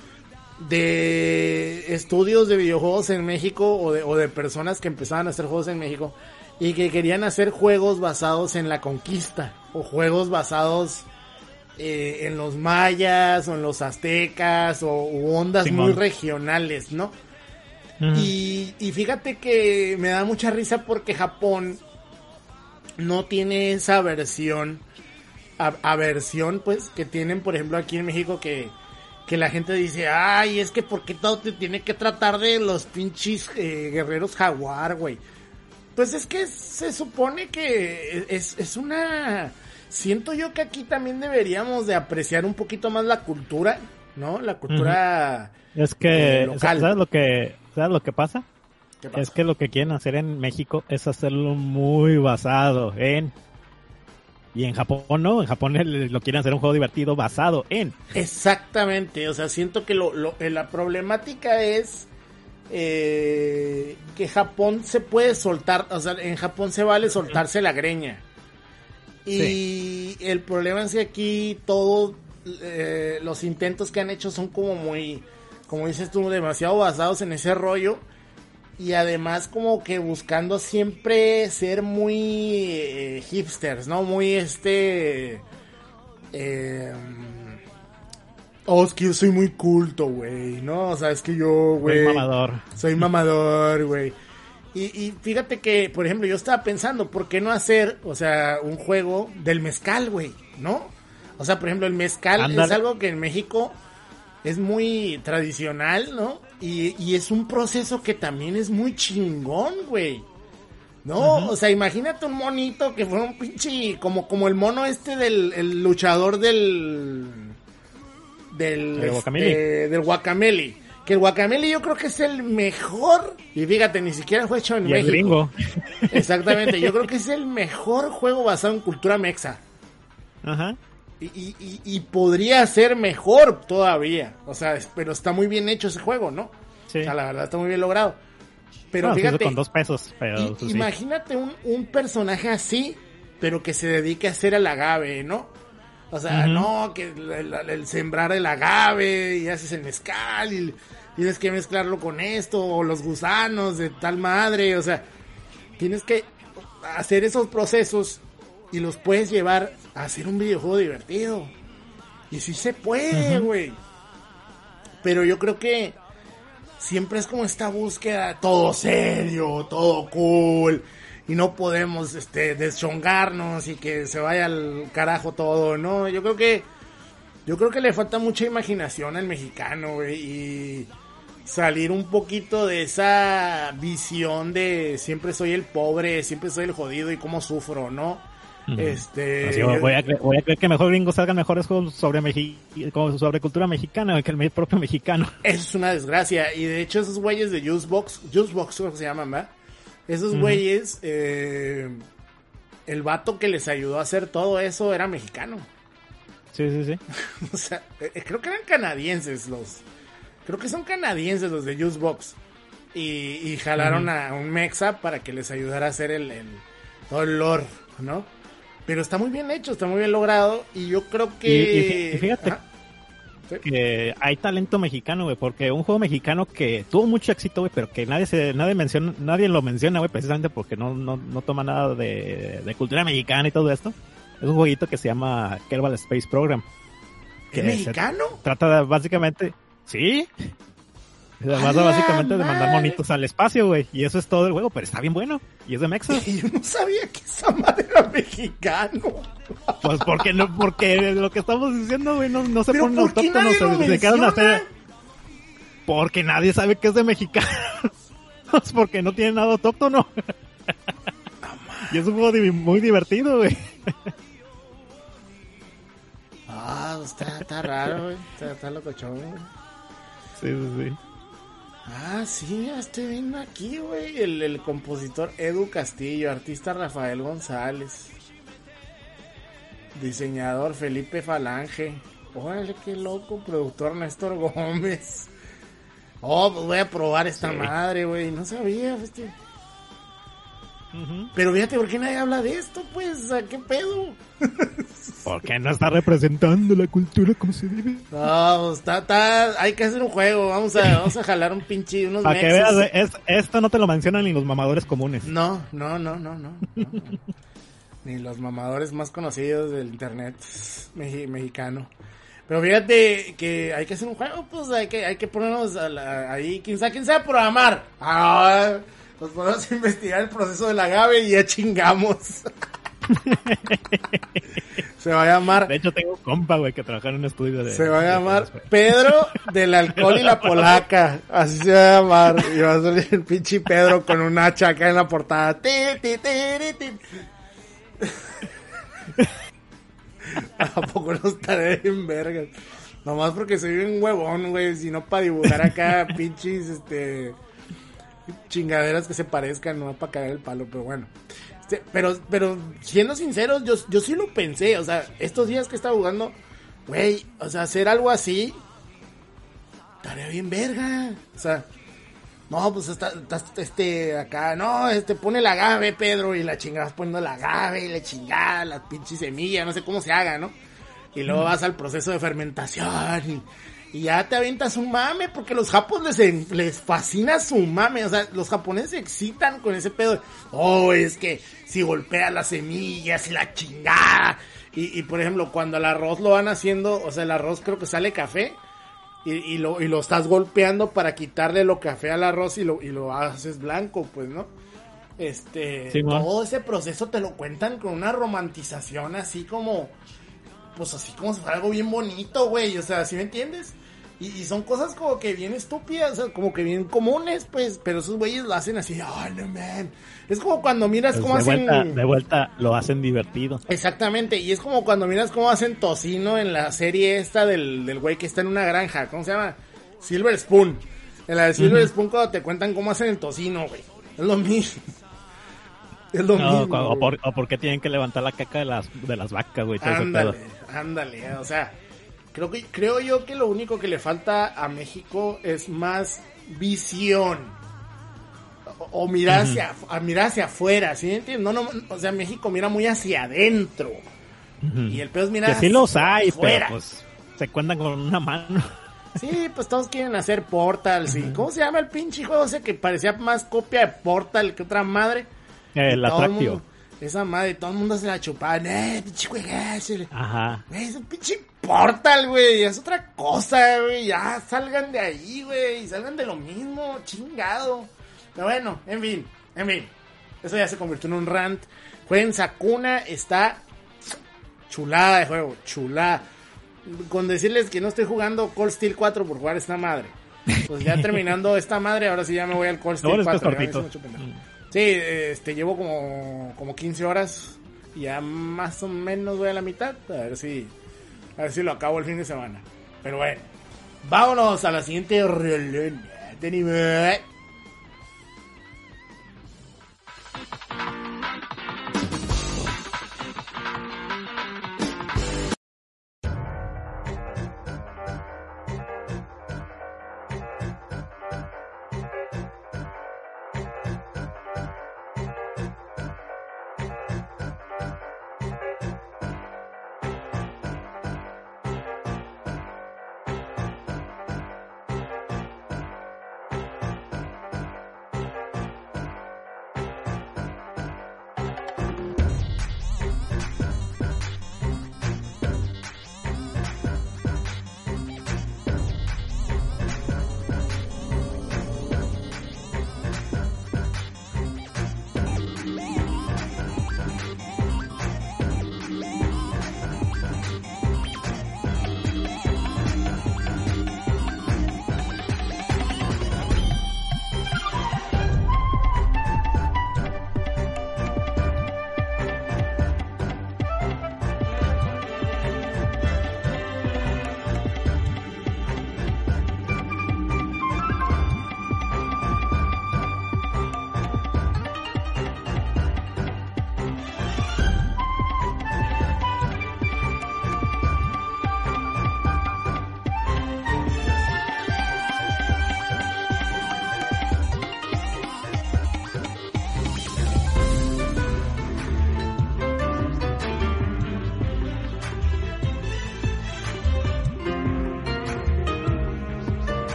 de estudios de videojuegos en México o de, o de personas que empezaban a hacer juegos en México y que querían hacer juegos basados en la conquista o juegos basados eh, en los mayas o en los aztecas o u ondas Simón. muy regionales, ¿no? Y, y fíjate que me da mucha risa porque Japón no tiene esa versión, a- aversión, pues, que tienen, por ejemplo, aquí en México que, que la gente dice, ay, es que ¿por qué todo te tiene que tratar de los pinches eh, guerreros jaguar, güey? Pues es que se supone que es, es una... Siento yo que aquí también deberíamos de apreciar un poquito más la cultura, ¿no? La cultura... Es que, eh, local. ¿sabes lo que, ¿sabes lo que pasa? Es que lo que quieren hacer en México es hacerlo muy basado en... Y en Japón no, en Japón lo quieren hacer un juego divertido basado en... Exactamente, o sea, siento que lo, lo- eh, la problemática es eh, que Japón se puede soltar, o sea, en Japón se vale soltarse la greña. Y el problema es que aquí todos eh, los intentos que han hecho son como muy, como dices tú, demasiado basados en ese rollo. Y además como que buscando siempre ser muy eh, hipsters, ¿no? Muy este Eh, oh, es que yo soy muy culto, güey, ¿no? O sea, es que yo, güey... Soy mamador. Soy mamador, güey. Y, y fíjate que, por ejemplo, yo estaba pensando, ¿por qué no hacer, o sea, un juego del mezcal, güey? ¿No? O sea, por ejemplo, el mezcal es algo que en México es muy tradicional, ¿no? Y, y es un proceso que también es muy chingón, güey. ¿No? O sea, imagínate un monito que fuera un pinche. Como, como el mono este del el luchador del. Del. Este, del guacamele. Que el guacamele yo creo que es el mejor. Y fíjate, ni siquiera fue hecho en Y el México. gringo. Exactamente, yo creo que es el mejor juego basado en cultura mexa. Ajá. Y, y- y- podría ser mejor todavía. O sea, pero está muy bien hecho ese juego, ¿no? Sí. O sea, la verdad está muy bien logrado. Pero Bueno, fíjate, con dos pesos, pero imagínate un, un personaje así, pero que se dedique a hacer el agave, ¿no? O sea, no, que el, el- el sembrar el agave y haces el mezcal y tienes que mezclarlo con esto, o los gusanos de tal madre, o sea, tienes que hacer esos procesos y los puedes llevar a hacer un videojuego divertido. Y sí se puede, güey. Pero yo creo que siempre es como esta búsqueda todo serio, todo cool. Y no podemos este deschongarnos y que se vaya al carajo todo, ¿no? Yo creo que yo creo que le falta mucha imaginación al mexicano, güey, y salir un poquito de esa visión de siempre soy el pobre, siempre soy el jodido y cómo sufro, ¿no? Este Así, voy, a cre- voy a creer que mejor gringos salgan mejores juegos sobre, Mexi- sobre cultura mexicana que el propio mexicano. Eso es una desgracia. Y de hecho, esos güeyes de Juicebox, Juicebox creo que se llaman, ¿verdad? Esos güeyes, eh, el vato que les ayudó a hacer todo eso era mexicano. Sí, sí, sí. O sea, eh, creo que eran canadienses los. Creo que son canadienses los de Juicebox. Y, y jalaron a un mexa para que les ayudara a hacer el, el- todo el lore, ¿no? Pero está muy bien hecho, está muy bien logrado. Y yo creo que. Y- y fí- y fíjate, Ajá. que hay talento mexicano, güey, porque un juego mexicano que tuvo mucho éxito, güey, pero que nadie se, nadie menciona, nadie lo menciona, güey, precisamente porque no, no, no toma nada de, de cultura mexicana y todo esto. Es un jueguito que se llama Kerbal Space Program. ¿Es que se mexicano? Trata de, básicamente, sí. Se ¡A trata la básicamente de mandar monitos al espacio, güey. Y eso es todo el juego, pero está bien bueno. Y es de Mexa. Y yo no sabía que esa madre era mexicano. Pues porque no, porque lo que estamos diciendo, güey, no, no se Pero ponen ¿por qué autóctonos, se dedicaron a menciona? hacer. Porque nadie sabe que es de mexicano. Es porque no tiene nada autóctono. y es un juego muy divertido, güey. Ah, está, está raro, güey. Está, está locochón, güey. Sí, sí, sí. Ah, sí, ya estoy viendo aquí, güey. El, el compositor Edu Castillo, artista Rafael González. Diseñador Felipe Falange. Órale, qué loco. Productor Néstor Gómez. Oh, pues voy a probar esta Sí. madre, güey. No sabía, este. Pero fíjate, ¿por qué nadie habla de esto, pues? ¿Qué pedo? Porque no está representando la cultura como se debe. No, pues, está, está, hay que hacer un juego. Vamos a, vamos a jalar un pinche, unos Para que veas, es, esto no te lo mencionan ni los mamadores comunes. No, no, no, no, no. no. Ni los mamadores más conocidos del internet mexicano. Pero fíjate que hay que hacer un juego, pues hay que, hay que ponernos a la- ahí, quien sabe, quien sabe programar. Ah, nos ponemos a investigar el proceso del agave y ya chingamos. Se va a llamar De hecho, tengo un compa, güey, que trabaja en un estudio de... Se va a llamar. Pedro del alcohol y la polaca. Así se va a llamar. Y va a salir el pinche Pedro con un hacha acá en la portada. ¿A poco no estaré en vergas? Nomás porque soy un huevón, güey. Si no para dibujar acá pinches, este... Chingaderas que se parezcan, no para caer el palo, pero bueno. Este, pero, pero siendo sinceros, yo, yo sí lo pensé. O sea, estos días que estaba jugando, güey, o sea, hacer algo así, estaría bien verga. O sea, no, pues está, está- este, acá, no, este, pone el agave, Pedro, y la chingada vas poniendo el agave y la chingada, la pinche semilla, no sé cómo se haga, ¿no? Y luego vas al proceso de fermentación y, y ya te avientas un mame, porque los japos les, les fascina su mame, o sea, los japoneses se excitan con ese pedo. Oh, es que si golpea las semillas y la chingada, y Y, por ejemplo, cuando el arroz lo van haciendo, o sea, el arroz creo que sale café y, y, lo, y lo estás golpeando para quitarle lo café al arroz y lo, y lo haces blanco, pues, ¿no? Este, Sí, todo ese proceso te lo cuentan con una romantización así como, pues así como si fuera algo bien bonito, güey, o sea, ¿sí me entiendes? Y, y son cosas como que bien estúpidas, o sea, como que bien comunes, pues, pero esos güeyes lo hacen así, ay, no, man. Es como cuando miras Pues cómo de, hacen... vuelta, de vuelta lo hacen divertido. Exactamente, y es como cuando miras cómo hacen tocino en la serie esta del, del güey que está en una granja, ¿cómo se llama? Silver Spoon. En la de Silver Spoon cuando te cuentan cómo hacen el tocino, güey. Es lo mismo. Es lo No, mismo. o, por, o por qué tienen que levantar la caca de las, de las vacas, güey. Ándale. Ándale, o sea, creo que creo yo que lo único que le falta a México es más visión. O, o mirar hacia a mirar hacia afuera, ¿sí entiendes? No, no, o sea, México mira muy hacia adentro. Y el peor es mirar Que sí los hacia hay, afuera. pero pues se cuentan con una mano. Sí, pues todos quieren hacer Portal, sí. ¿Cómo se llama el pinche juego ese que parecía más copia de Portal que otra madre? El atractivo. Esa madre, todo el mundo se la chupaba. Eh, pinche juegazo. Ajá. Güey, es un pinche Portal, güey. Es otra cosa, güey. Ya salgan de ahí, güey. Salgan de lo mismo, chingado. Pero bueno, en fin, en fin. Eso ya se convirtió en un rant. Jueguen Sakuna, está chulada de juego, chulada. Con decirles que no estoy jugando Cold Steel 4 por jugar esta madre. Pues ya terminando esta madre, ahora sí ya me voy al Cold Lo Steel bueno es que 4. Sí, este, llevo como, como 15 horas. Ya más o menos voy a la mitad. A ver si, a ver si lo acabo el fin de semana. Pero bueno, vámonos a la siguiente rolona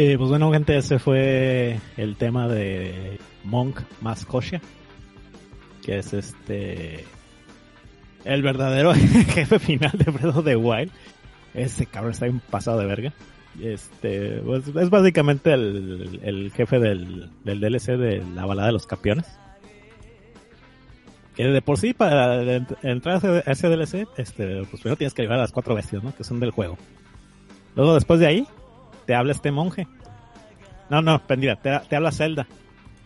Eh, pues bueno, gente, ese fue el tema de Monk más Koshia, que es este el verdadero jefe final de Breath of the Wild. Ese cabrón está bien pasado de verga. Este, pues, es básicamente el, el jefe del, del DLC de la balada de los campeones. Que de por sí, para ent- entrar a ese DLC, este, pues primero tienes que llevar a las cuatro bestias, ¿no? Que son del juego. Luego, después de ahí, te habla este monje. No, no, pendida, te, habla Zelda.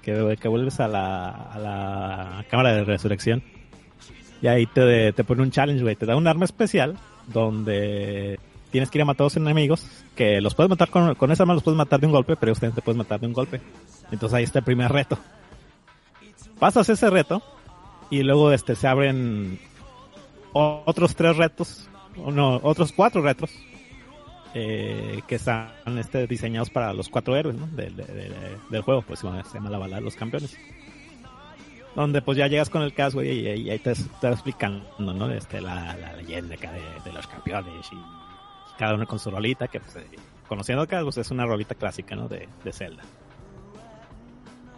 Que, que vuelves a la, a la cámara de resurrección. Y ahí te, te pone un challenge, güey. Te da un arma especial donde tienes que ir a matar a los enemigos. Que los puedes matar con, con esa arma, los puedes matar de un golpe, pero ustedes te puedes matar de un golpe. Entonces ahí está el primer reto. Pasas ese reto y luego este se abren otros tres retos, no, otros cuatro retos eh, que están este, diseñados para los cuatro héroes ¿no? del, de- de- del juego, pues se llama la balada de los campeones. Donde pues ya llegas con el güey, y, ahí te, te explicando, ¿no? Este, la, leyenda acá de, de los campeones y cada uno con su rolita, que pues, eh, conociendo acá, pues es una rolita clásica, ¿no? De, de Zelda.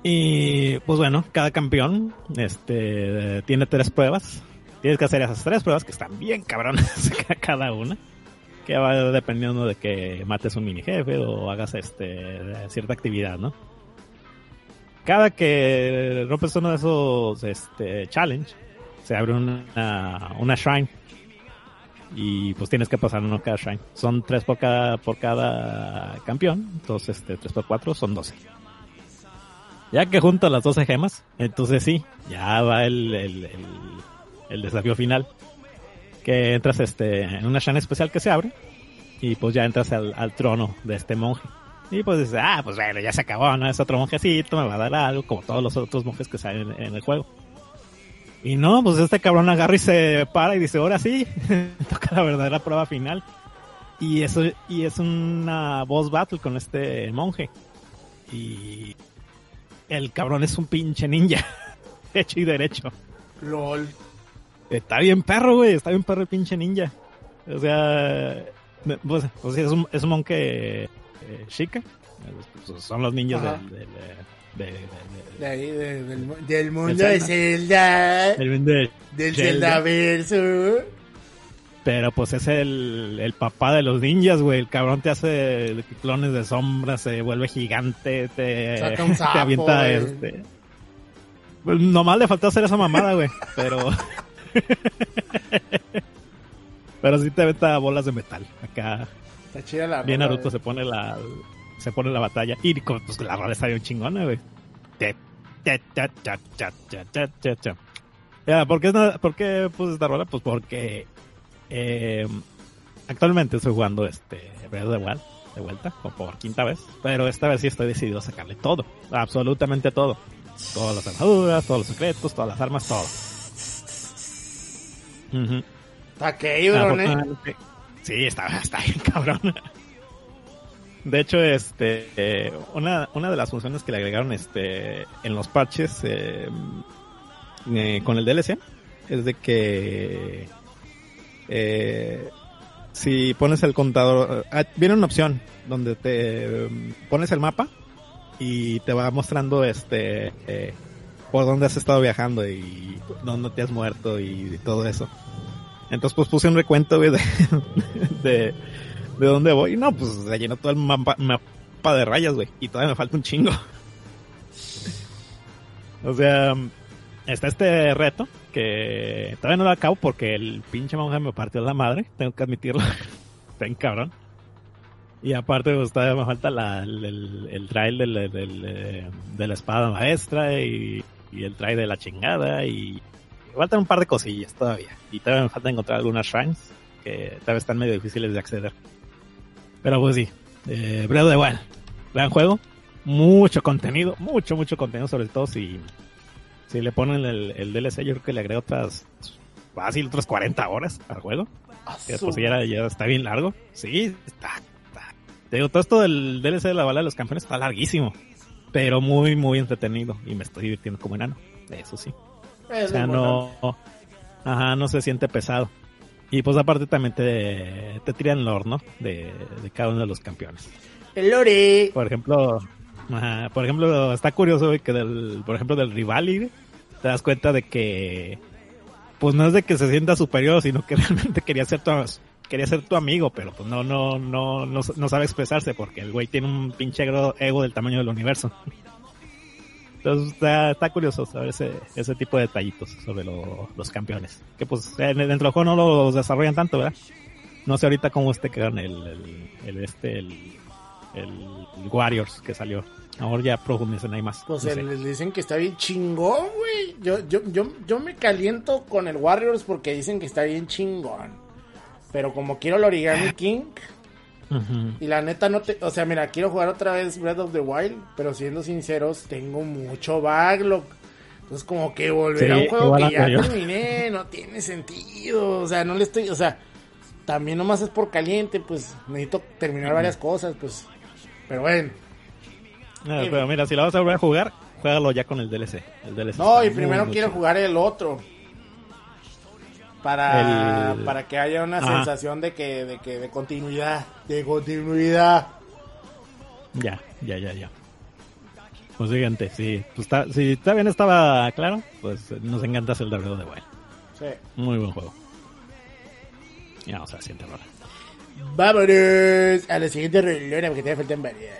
Y pues bueno, cada campeón este tiene tres pruebas. Tienes que hacer esas tres pruebas que están bien cabronas cada una. Que va dependiendo de que mates un mini jefe o hagas este cierta actividad, ¿no? Cada que rompes uno de esos este challenge, se abre una, una shrine. Y pues tienes que pasar uno cada shrine. Son tres por cada, por cada campeón. Entonces, este, tres por cuatro son doce. Ya que junto las 12 gemas, entonces sí, ya va el, el desafío final. Que entras este, en una shrine especial que se abre y pues ya entras al, al trono de este monje. Y pues dices, ah, pues bueno, ya se acabó, ¿no? Es otro monjecito, me va a dar algo, como todos los otros monjes que salen en, en el juego. Y no, pues este cabrón agarra y se para y dice, ahora sí, toca la verdadera prueba final. Y eso, y es una boss battle con este monje. Y el cabrón es un pinche ninja. Hecho y derecho. LOL. Está bien perro, güey. Está bien perro el pinche ninja. O sea, pues, o sea, es un, es un monje eh, chica. Pues, son los ninjas del, del, de- del, mu- del mundo Del de Zelda. del- de- Del Zelda. Verso. Pero pues es el, el papá de los ninjas, güey. El cabrón te hace clones de sombra, se vuelve gigante, te, Saca un te avienta güey. este. Pues nomás le faltó hacer esa mamada, güey. Pero. Pero sí te aventa bolas de metal. Acá. Está chida la Bien Naruto se pone la. Se pone la batalla. Y pues la rola está bien chingona, güey. Ya, ¿por qué, ¿por puse esta rola? Pues porque eh, actualmente estoy jugando este Breath de vuelta, de vuelta, O por quinta vez, pero esta vez sí estoy decidido a sacarle todo, absolutamente todo. Todas las armaduras, todos los secretos, todas las armas, todo. Ujú. Está que cabrón, eh. Sí, está, está bien cabrón. De hecho, este, eh, una, una de las funciones que le agregaron este, en los parches eh, eh, con el DLC es de que si pones el contador, ah, viene una opción donde te pones el mapa y te va mostrando este por dónde has estado viajando y dónde te has muerto y todo eso. Entonces pues puse un recuento de, de, de dónde voy. Y no, pues se llenó todo el mapa, de rayas, güey. Y todavía me falta un chingo. o sea, está este reto que todavía no lo acabo porque el pinche monje me partió la madre. Tengo que admitirlo. Está en cabrón. Y aparte, pues todavía me falta la, el, trail del, del- de la espada maestra y, y el trail de la chingada y faltan un par de cosillas todavía. Y todavía me falta encontrar algunas shrines que tal vez están medio difíciles de acceder. Pero pues sí, eh, Breath of the Wild, gran juego, mucho contenido, mucho, mucho contenido, sobre todo si, si le ponen el, el DLC, yo creo que le agrego otras, fácil, otras 40 horas al juego. Que pues ya, ya está bien largo. Sí, está, está. Te digo, todo esto del DLC de la bala de los campeones está larguísimo. Pero muy, muy entretenido. Y me estoy divirtiendo como enano. Eso sí. O sea, no. Ajá, no se siente pesado. Y pues aparte también te, te tiran lore, ¿no? De, de cada uno de los campeones. El Lore. Por ejemplo, ajá, por ejemplo, está curioso que del, por ejemplo, del Rivali, te das cuenta de que, pues no es de que se sienta superior, sino que realmente quería ser tu, quería ser tu amigo, pero pues no, no, no, no, no sabe expresarse porque el güey tiene un pinche ego, del tamaño del universo. Entonces está, está curioso saber ese, ese tipo de detallitos sobre lo- los campeones. Que pues en- dentro del juego no los desarrollan tanto, ¿verdad? No sé ahorita cómo esté quedaron el, el, el este, el, el, Warriors que salió. Ahora ya profundicen ahí más. Pues no el- les dicen que está bien chingón, güey. Yo, yo, yo, yo me caliento con el Warriors porque dicen que está bien chingón. Pero como quiero el Origami King, Ujú. y la neta no te... O sea, mira, quiero jugar otra vez Breath of the Wild, pero siendo sinceros, tengo mucho backlog. Entonces como que volver a Sí, un juego que ya yo. terminé no tiene sentido. O sea, no le estoy... O sea, también nomás es por caliente, pues necesito terminar varias cosas, pues... Pero bueno. No, pero mira, si la vas a volver a jugar, juégalo ya con el DLC. El DLC No, y primero quiero chido. jugar el otro. Para, El- para que haya una Ajá. sensación de que, de que, de continuidad. De continuidad. Ya, ya, ya, ya. Pues siguiente, sí. Pues está, si también estaba claro, pues nos encanta el de Breath Wild. Sí. Muy buen juego. Y vamos a la siguiente rola. Vámonos a la siguiente relora porque te faltan varias.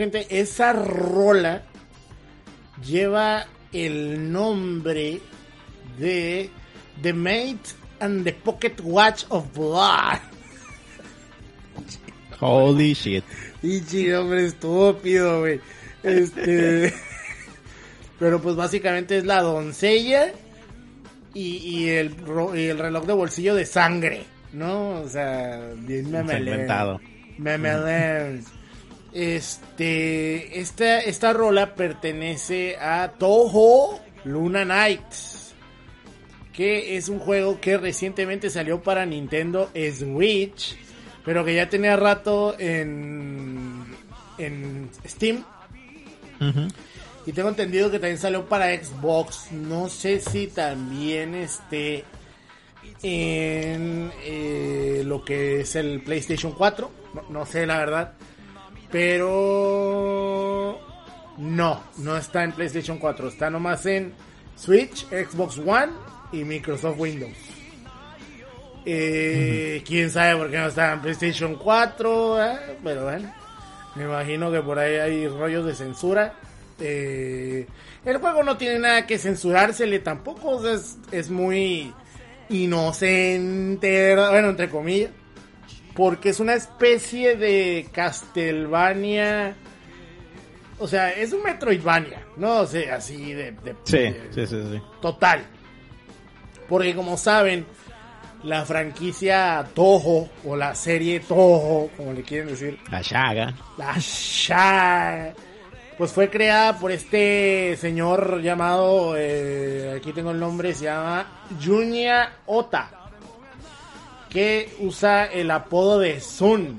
Gente, esa rola lleva el nombre de The Mate and the Pocket Watch of Blood. Holy shit. Pinche nombre estúpido, güey. Este. Pero pues básicamente es la doncella y, y el, y reloj de bolsillo de sangre, ¿no? O sea, bien memelén. Inventado. Memelén. Este. Esta, esta rola pertenece a Toho Luna Nights. Que es un juego que recientemente salió para Nintendo Switch. Pero que ya tenía rato en. En Steam. Y tengo entendido que también salió para Xbox. No sé si también esté en eh, lo que es el PlayStation 4. No, no sé la verdad. Pero no, no está en PlayStation 4. Está nomás en Switch, Xbox One y Microsoft Windows. Eh, Quién sabe por qué no está en PlayStation 4. eh? Pero bueno. Me imagino que por ahí hay rollos de censura. Eh, el juego no tiene nada que censurársele tampoco. es, es muy inocente, ¿verdad? bueno, entre comillas. Porque es una especie de Castlevania. O sea, es un Metroidvania, ¿no? O sea, así de, de- Sí, de- sí, sí, sí. total. Porque como saben, la franquicia Toho o la serie Toho, como le quieren decir, La Shaga. la Sha, pues fue creada por este señor llamado, eh, aquí tengo el nombre, se llama Junya Ota, que usa el apodo de Sun,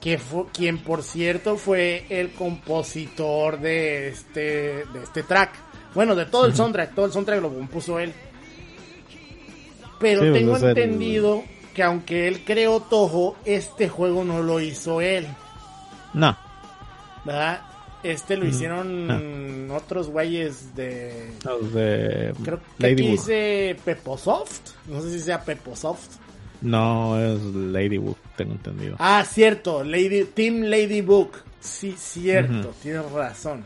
que fue quien por cierto fue el compositor de este, de este track. Bueno, de todo el soundtrack, todo el soundtrack lo compuso él. Pero Sí, tengo el- entendido que aunque él creó Toho, este juego no lo hizo él, No. ¿verdad? Este lo hicieron otros güeyes de... Los de Creo que aquí dice Peposoft. No sé si sea Peposoft. No, es Ladybug, tengo entendido. Ah, cierto. Lady, Team Ladybug. Sí, cierto. Tienes razón.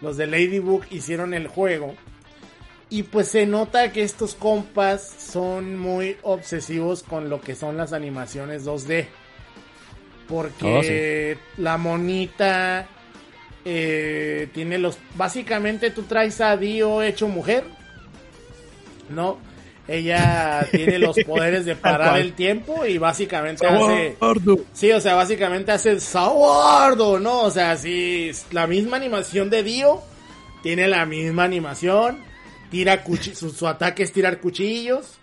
Los de Ladybug hicieron el juego. Y pues se nota que estos compas son muy obsesivos con lo que son las animaciones 2D. Porque la monita eh, tiene los... Básicamente tú traes a Dio hecho mujer. ¿No? Ella tiene los poderes de parar el tiempo y básicamente hace... Sí, o sea, básicamente hace el ¿no? O sea, sí, es la misma animación de Dio, tiene la misma animación, tira su, su ataque es tirar cuchillos,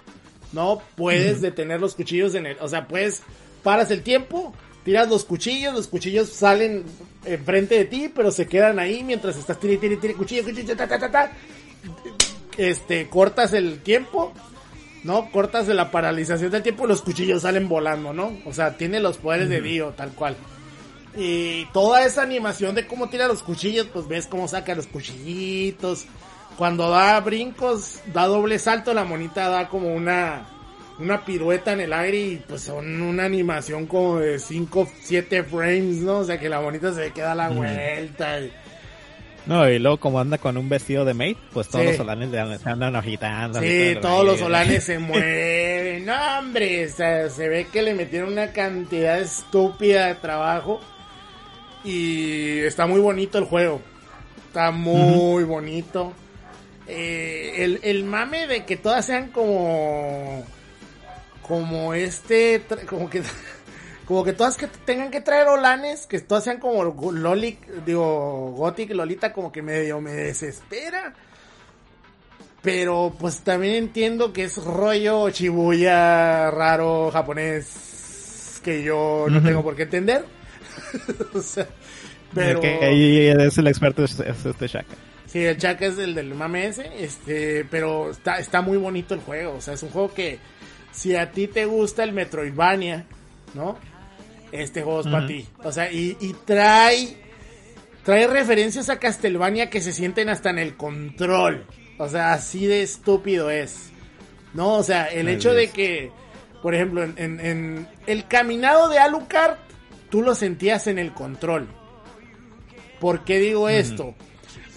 ¿no? Puedes detener los cuchillos en el, o sea, puedes, paras el tiempo, tiras los cuchillos, los cuchillos salen enfrente de ti, pero se quedan ahí mientras estás tire, tire, tire, cuchillo, cuchillo, ta, ta, ta, ta. Este, cortas el tiempo, ¿no? Cortas de la paralización del tiempo y los cuchillos salen volando, ¿no? O sea, tiene los poderes de Dio, tal cual. Y toda esa animación de cómo tira los cuchillos, pues ves cómo saca los cuchillitos. Cuando da brincos, da doble salto, la monita da como una, una pirueta en el aire y pues son una animación como de 5, 7 frames, ¿no? O sea que la monita se queda la vuelta. y- No, y luego como anda con un vestido de maid, pues todos Sí. los solanes le- se andan agitando. Sí, todo todos los solanes se mueven. No, hombre, o sea, se ve que le metieron una cantidad estúpida de trabajo. Y está muy bonito el juego. Está muy bonito. Eh, el, el mame de que todas sean como. Como este. Como que. Como que todas que tengan que traer olanes, que todas sean como Loli, digo, Gothic, Lolita, como que medio me desespera. Pero pues también entiendo que es rollo chibuya raro japonés que yo no tengo por qué entender. o sea, pero es el experto es, es este Shaka. sí, el Chaka es el del mame ese, este, pero está, está muy bonito el juego. O sea, es un juego que si a ti te gusta el Metroidvania, ¿no? Este juego es para ti. O sea, y, y trae trae referencias a Castlevania que se sienten hasta en el control. O sea, así de estúpido es. No, o sea, el hecho de que, por ejemplo, en, en- en el caminado de Alucard, tú lo sentías en el control. ¿Por qué digo esto?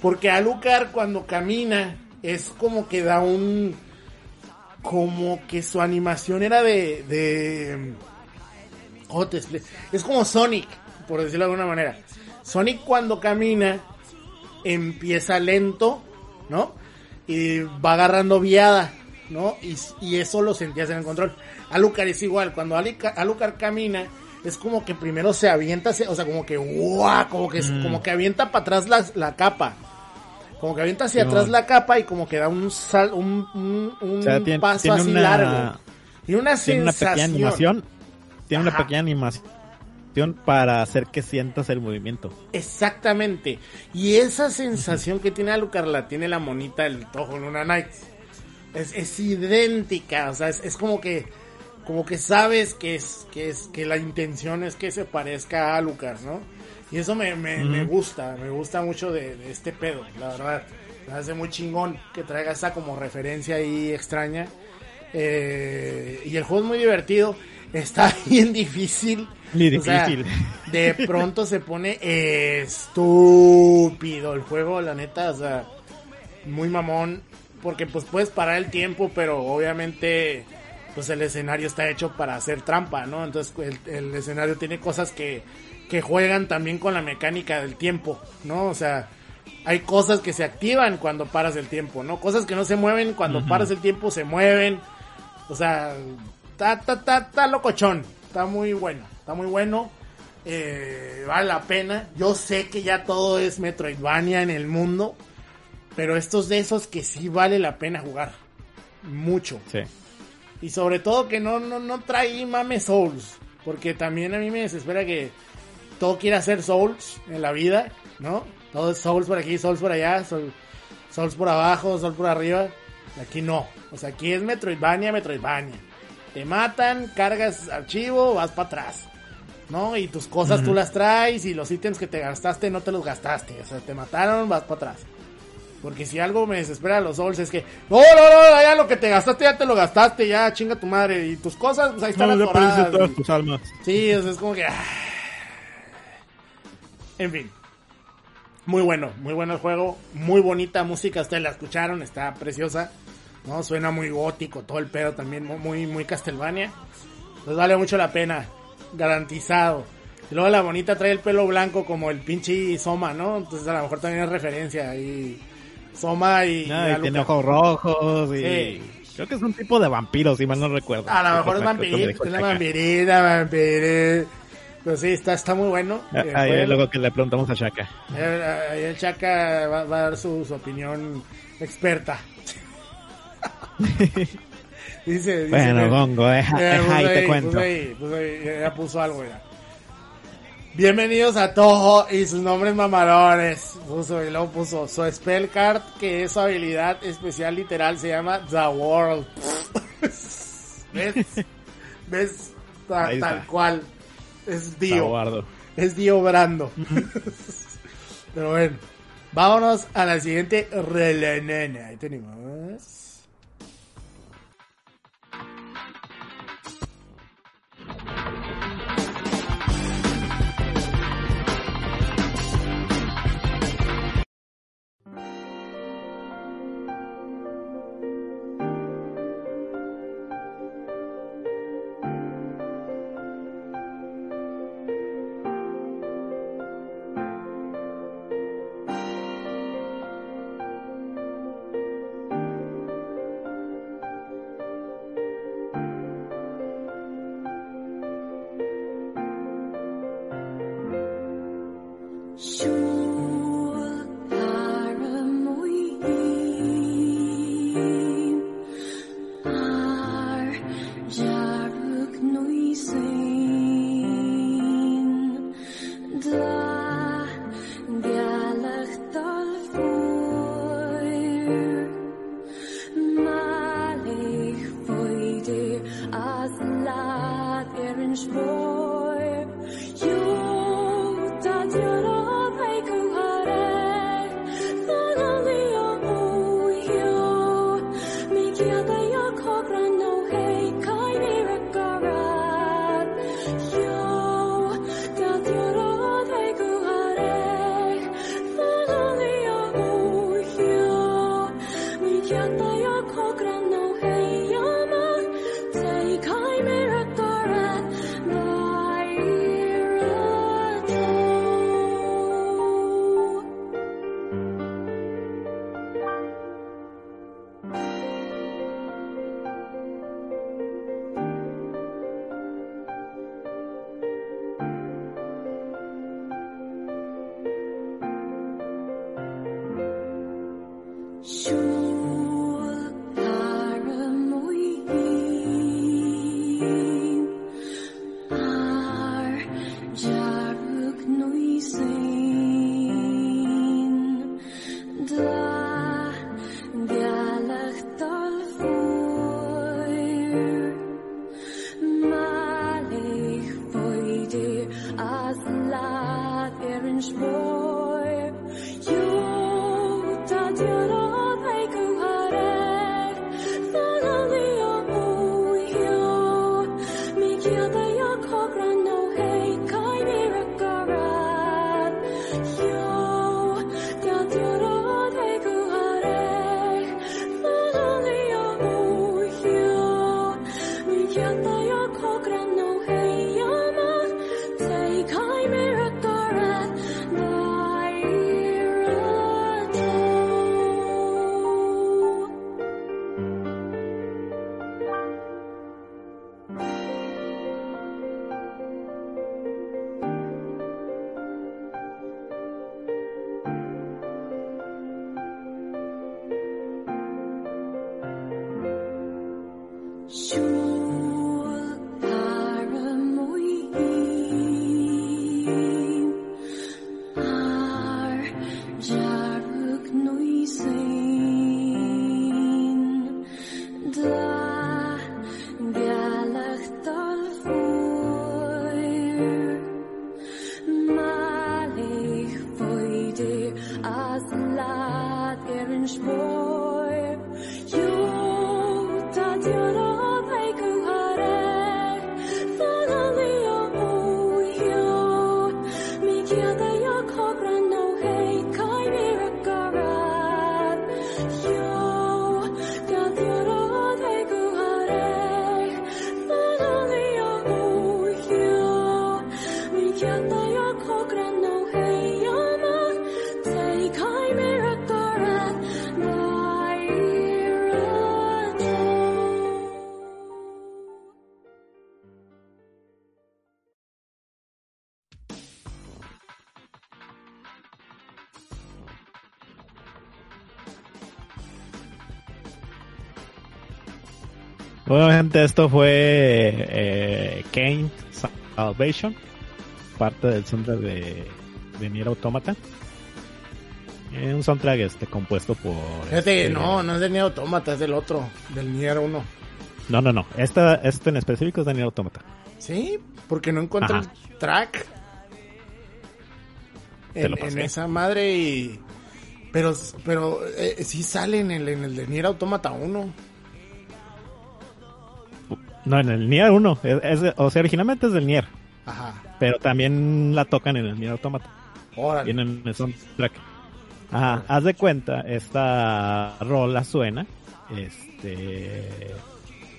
Porque Alucard cuando camina es como que da un... Como que su animación era de... de. Es como Sonic, por decirlo de alguna manera. Sonic cuando camina empieza lento, ¿no? Y va agarrando viada, ¿no? Y, y eso lo sentías en el control. Alucard es igual, cuando Alucard, Alucard camina, es como que primero se avienta, se- o sea, como que ¡guau! como que, como que avienta para atrás la, la capa. Como que avienta hacia atrás la capa y como que da un sal, un, un, un O sea, tiene- paso tiene así una- largo. Y una Tiene una sensación. pequeña animación. Tiene una pequeña animación para hacer que sientas el movimiento. Exactamente. Y esa sensación que tiene Alucard la tiene la monita del Toho Luna Nights. Es, es idéntica, o sea, es, es como que como que sabes que es que es que la intención es que se parezca a Alucard, ¿no? Y eso me, me, me gusta, me gusta mucho de, de este pedo, la verdad. Me hace muy chingón que traiga esa como referencia ahí extraña. Eh, y el juego es muy divertido. Está bien difícil. Muy O sea, difícil. de pronto se pone estúpido el juego, la neta, o sea, muy mamón, porque pues puedes parar el tiempo, pero obviamente pues el escenario está hecho para hacer trampa, ¿no? Entonces el, el escenario tiene cosas que, que juegan también con la mecánica del tiempo, ¿no? O sea, hay cosas que se activan cuando paras el tiempo, ¿no? Cosas que no se mueven cuando paras el tiempo se mueven. O sea, está, está, está, está locochón. Está muy bueno. Está muy bueno. Eh, vale la pena. Yo sé que ya todo es Metroidvania en el mundo. Pero estos de esos que sí vale la pena jugar. Mucho. Sí. Y sobre todo que no, no, no trae mame Souls. Porque también a mí me desespera que todo quiera ser Souls en la vida, ¿no? Todo es Souls por aquí, Souls por allá, Souls por abajo, Souls por arriba. Aquí no. O sea, aquí es Metroidvania, Metroidvania. Te matan, cargas archivo, vas para atrás. ¿No? Y tus cosas tú las traes y los ítems que te gastaste no te los gastaste. O sea, te mataron, vas para atrás. Porque si algo me desespera a los Souls es que, no, no, no, ya lo que te gastaste ya te lo gastaste, ya chinga tu madre. Y tus cosas, pues ahí están No, atoradas. tus almas. Sí, o sea, es como que... ah. En fin. Muy bueno, muy bueno el juego. Muy bonita música, ustedes la escucharon, está preciosa. ¿no? Suena muy gótico, todo el pedo también, mu- muy, muy Castlevania. Pues vale mucho la pena, garantizado. Y luego la bonita trae el pelo blanco como el pinche Soma, ¿no? Entonces a lo mejor también es referencia ahí. Soma y... No, y y tiene ojos rojos y... Sí. Creo que es un tipo de vampiro, si mal no recuerdo. A lo mejor es vampirita, es vampirita, vampirita. Pero sí, está, está muy bueno. Ah, Eh, Ahí jueguenlo. luego que le preguntamos a Shaka. Eh, Ahí el Chaca va, va a dar su, su opinión experta. dice, dice. Bueno, eh, Gongo, eh, eh, eh, ahí te cuento. ahí, ahí, ya puso algo ya. Bienvenidos a Toho y sus nombres mamarones. Puso y luego puso su spell card, que es su habilidad especial literal, se llama The World. ¿Ves? ¿Ves? Ta- tal cual. Es Dio. Es Dio Brando. Pero bueno, vámonos a la siguiente relenena. Ahí tenemos. Obviamente esto fue eh, Kane Salvation, parte del soundtrack de, de Nier Automata. Eh, un soundtrack este compuesto por... Este- no, no es del Nier Automata, es del otro, del Nier 1. No, no, no. Esta, este en específico es de Nier Automata. Sí, porque no encuentro Ajá. el track en, en esa madre y... Pero, pero eh, sí sale en el, en el de Nier Automata 1. No, en el Nier 1. Es, es- o sea, originalmente es del Nier. Ajá. Pero también la tocan en el Nier Automata. Órale. En el soundtrack. Ajá, haz de cuenta, esta rola suena este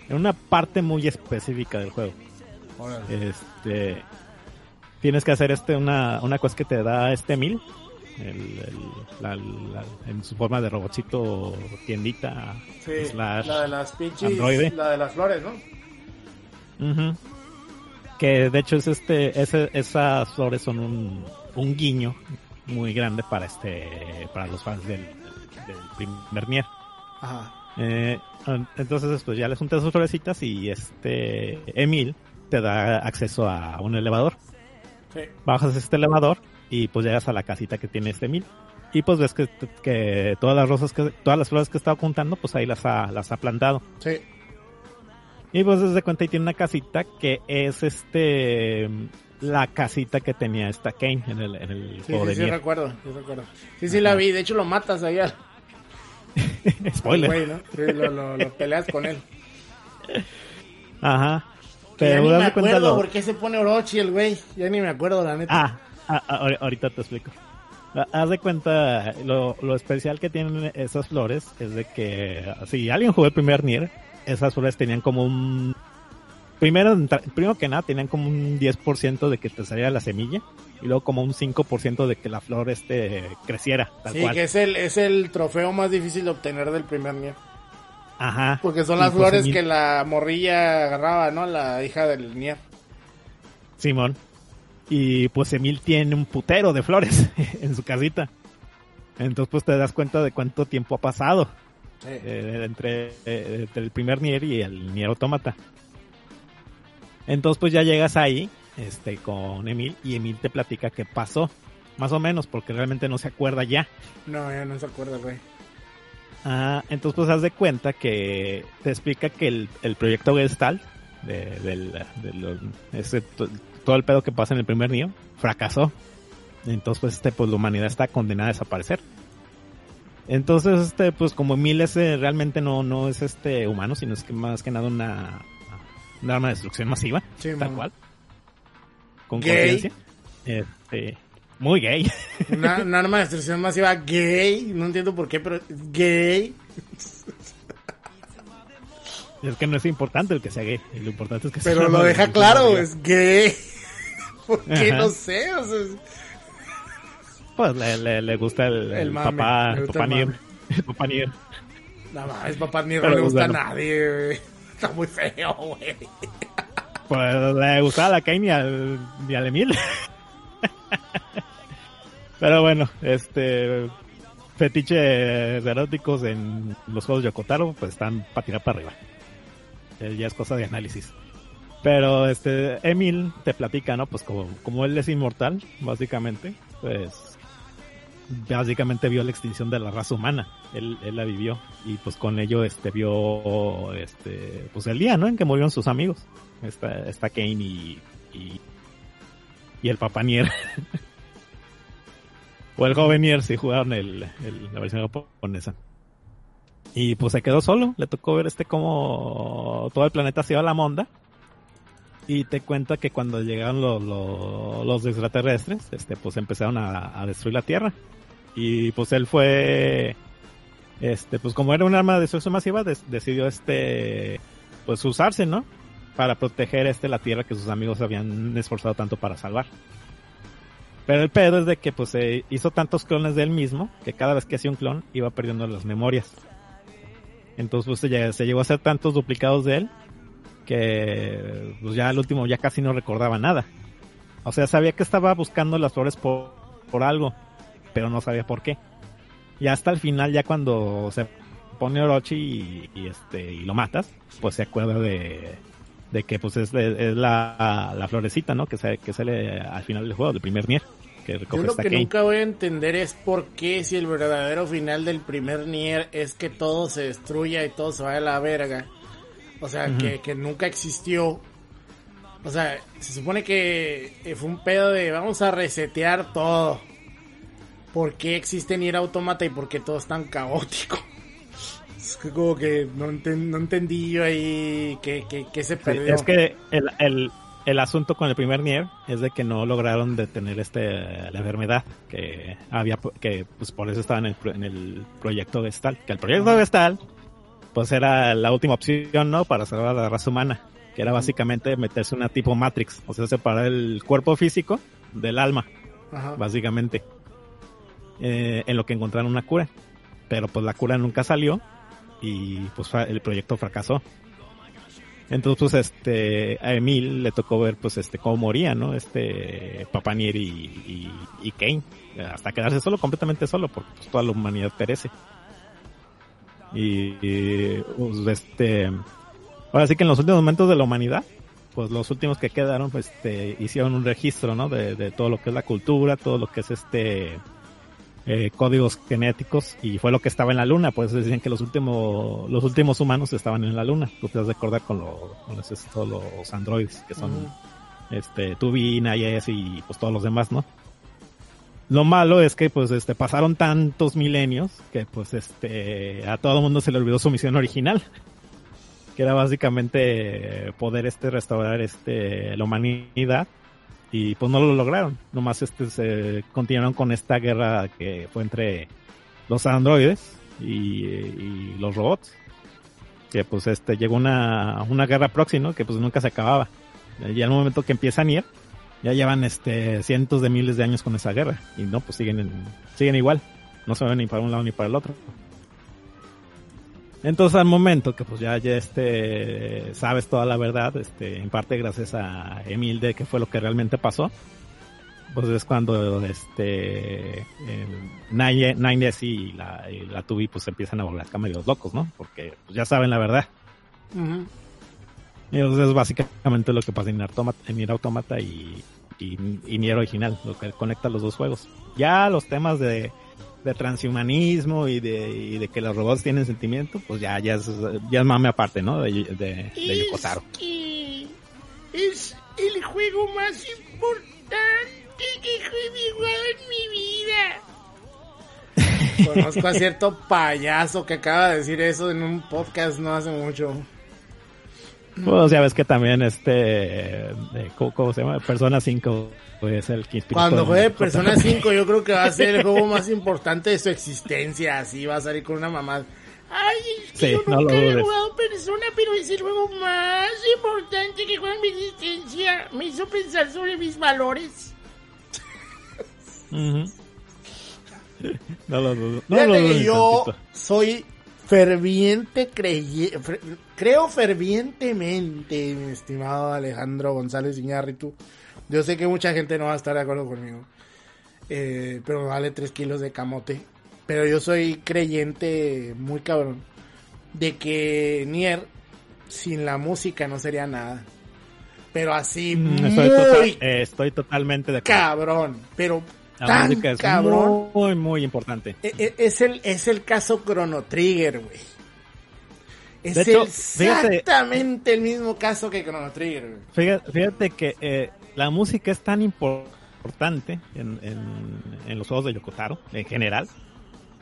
en una parte muy específica del juego. órale. Este tienes que hacer este una, una cosa que te da este mil el, el- la- la- en su forma de robotcito tiendita Sí, slash la de las pinches, androide. la de las flores, ¿no? Ujú. Que de hecho es este, ese- esas flores son un, un guiño muy grande para este, para los fans del, del primer. Ajá. Eh, entonces pues ya les juntas sus florecitas y este Emil te da acceso a un elevador. Sí. Bajas este elevador y pues llegas a la casita que tiene este Emil. Y pues ves que, que todas las rosas que, todas las flores que estaba juntando, pues ahí las ha, las ha plantado. Sí. Y pues desde cuenta y tiene una casita que es este la casita que tenía esta Kane en el, en el Sí, juego sí, de sí, recuerdo, sí, recuerdo. Sí, sí, la vi. De hecho, lo matas ahí al Spoiler. güey, ¿no? Sí, lo, lo, lo peleas con él. Ajá. Que ya Pero ni me acuerdo lo- por qué se pone Orochi el güey. Ya ni me acuerdo, la neta. Ah, ah, ah, ahori- ahorita te explico. Ha- Haz de cuenta, lo, lo especial que tienen esas flores es de que si alguien jugó el primer Nier, esas flores tenían como un... Primero, primero que nada, tenían como un 10% de que te saliera la semilla y luego como un 5% de que la flor este creciera, tal Sí, cual. que es el, es el trofeo más difícil de obtener del primer Nier. Ajá. Porque son las pues flores que la morrilla agarraba, ¿no? La hija del Nier. Simón. Y pues Emil tiene un putero de flores en su casita. Entonces pues te das cuenta de cuánto tiempo ha pasado eh, entre, eh, entre el primer Nier y el Nier Automata. Entonces pues ya llegas ahí este, con Emil y Emil te platica qué pasó. Más o menos, porque realmente no se acuerda ya. No, ya no se acuerda, güey. Ah, entonces pues haz de cuenta que te explica que el, el proyecto Gestalt, de, del, ese todo el pedo que pasa en el primer Neo, fracasó. Entonces pues este pues la humanidad está condenada a desaparecer. Entonces este pues como Emil ese realmente no, no es este humano, sino es que más que nada una, una arma de destrucción masiva, Sí, tal cual. Con conciencia. Este, muy gay. Una, un arma de destrucción masiva gay. No entiendo por qué, pero es gay. es que no es importante el que sea gay, lo importante es que sea Pero lo deja claro, masiva. es gay. ¿Por qué? Ajá. No sé. O sea, es- Pues le, le, le gusta el, El el mame, papá, el papá Nier. El papá Nier. no mames, papá ni no le gusta bueno. a nadie, güey. Está muy feo, güey. Pues le gustaba a la Kane y al, y al Emil. Pero bueno, este fetiches eróticos en los juegos de Yokotaro pues están para tirar para arriba. Eh, ya es cosa de análisis. Pero este Emil te platica, ¿no? Pues como, como él es inmortal, básicamente, pues básicamente vio la extinción de la raza humana. Él, él la vivió y pues con ello este vio este pues el día, ¿no? En que murieron sus amigos. Está, está Kane y, y, el papá Nier. o el joven Nier si jugaron el, el- la versión japonesa. Y pues se quedó solo, le tocó ver este como todo el planeta se iba a la monda. Y te cuenta que cuando llegaron los, los, los extraterrestres, este, pues empezaron a, a destruir la Tierra. Y pues él fue, este, pues como era un arma de destrucción masiva, decidió este, pues usarse, ¿no? Para proteger este la Tierra que sus amigos habían esforzado tanto para salvar. Pero el pedo es de que pues se hizo tantos clones de él mismo que cada vez que hacía un clon iba perdiendo las memorias. Entonces pues se, se llegó a hacer tantos duplicados de él que pues ya al último ya casi no recordaba nada. O sea, sabía que estaba buscando las flores por, por algo, pero no sabía por qué. Y hasta el final, ya cuando se pone Orochi y, y, este y lo matas, pues se acuerda de, de que pues es, de- es la, la florecita, ¿no? Que, se, que sale al final del juego, del primer Nier, que Yo lo que Kane. nunca voy a entender es por qué si el verdadero final del primer Nier es que todo se destruya y todo se vaya a la verga. O sea, que, que nunca existió. O sea, se supone que eh, fue un pedo de vamos a resetear todo. ¿Por qué existe Nier Automata y por qué todo es tan caótico? Es que como que no, enten- no entendí yo ahí que, que, que se Sí, perdió. es que el, el, el asunto con el primer Nier es de que no lograron detener este la enfermedad que había que pues por eso estaba en en el proyecto Gestalt que el proyecto Gestalt pues era la última opción no para salvar a la raza humana que era básicamente meterse una tipo Matrix o sea separar el cuerpo físico del alma Ajá. básicamente eh, en lo que encontraron una cura. Pero pues la cura nunca salió y pues el proyecto fracasó. Entonces pues este a Emil le tocó ver pues este cómo moría no este Papanier y, y, y Kane. Hasta quedarse solo completamente solo porque pues, toda la humanidad perece. Y, y, pues, este ahora sí que en los últimos momentos de la humanidad pues los últimos que quedaron pues este hicieron un registro no de, de todo lo que es la cultura todo lo que es este eh, códigos genéticos y fue lo que estaba en la luna, por eso decían que los últimos los últimos humanos estaban en la luna. Tú te has de acordar con, lo- con los, estos, los androides que son Ujú. este Turbina, Yes y pues todos los demás, ¿no? Lo malo es que pues este pasaron tantos milenios que pues este a todo el mundo se le olvidó su misión original, que era básicamente poder este restaurar este la humanidad y pues no lo lograron. Nomás este se continuaron con esta guerra que fue entre los androides y, los robots. Que pues este llegó una, una guerra próxima, ¿no? Que pues nunca se acababa. Y al momento que empieza Nier, ya llevan este cientos de miles de años con esa guerra. Y no, pues siguen en- siguen igual. No se ven ni para un lado ni para el otro. Entonces al momento que pues ya, ya este sabes toda la verdad, este, en parte gracias a Emil de qué fue lo que realmente pasó, pues es cuando este eh, Nine- Nines y la, y la Tubi pues empiezan a volver acá medio locos, ¿no? Porque pues, ya saben la verdad. Ujú. Y entonces es básicamente lo que pasa en Automata, en Nier Automata y, y, y Nier original, lo que conecta los dos juegos. Ya los temas de, de transhumanismo y de, y de que los robots tienen sentimiento, pues ya, ya es, ya es mame aparte, ¿no? De, de, de Yoko Taro. que es el juego más importante que he jugado en mi vida. Conozco a cierto payaso que acaba de decir eso en un podcast no hace mucho. Pues ya ves que también este, de- ¿cómo, cómo se llama? Persona 5 es el que Cuando juegue Persona 5 yo creo que va a ser el juego más importante de su existencia. Así va a salir con una mamá. Ay, es que Sí, yo no nunca he dudes. jugado Persona, pero es el juego más importante que juega en mi existencia. Me hizo pensar sobre mis valores. No lo dudo. No Fíjate lo dudo que ni yo soy ferviente creyente, creo fervientemente, mi estimado Alejandro González Iñárritu. Yo sé que mucha gente no va a estar de acuerdo conmigo, eh, pero me vale 3 kilos de camote. Pero yo soy creyente muy cabrón de que Nier sin la música no sería nada. Pero así Mm, Estoy, muy total- eh, estoy totalmente de acuerdo. cabrón, pero La tan música es cabrón. muy, muy importante. E- e- Es el, es el caso Chrono Trigger, güey. Es hecho, exactamente el mismo caso que Chrono Trigger. Fíjate, fíjate que eh, la música es tan importante en, en- en los juegos de Yokotaro, en general,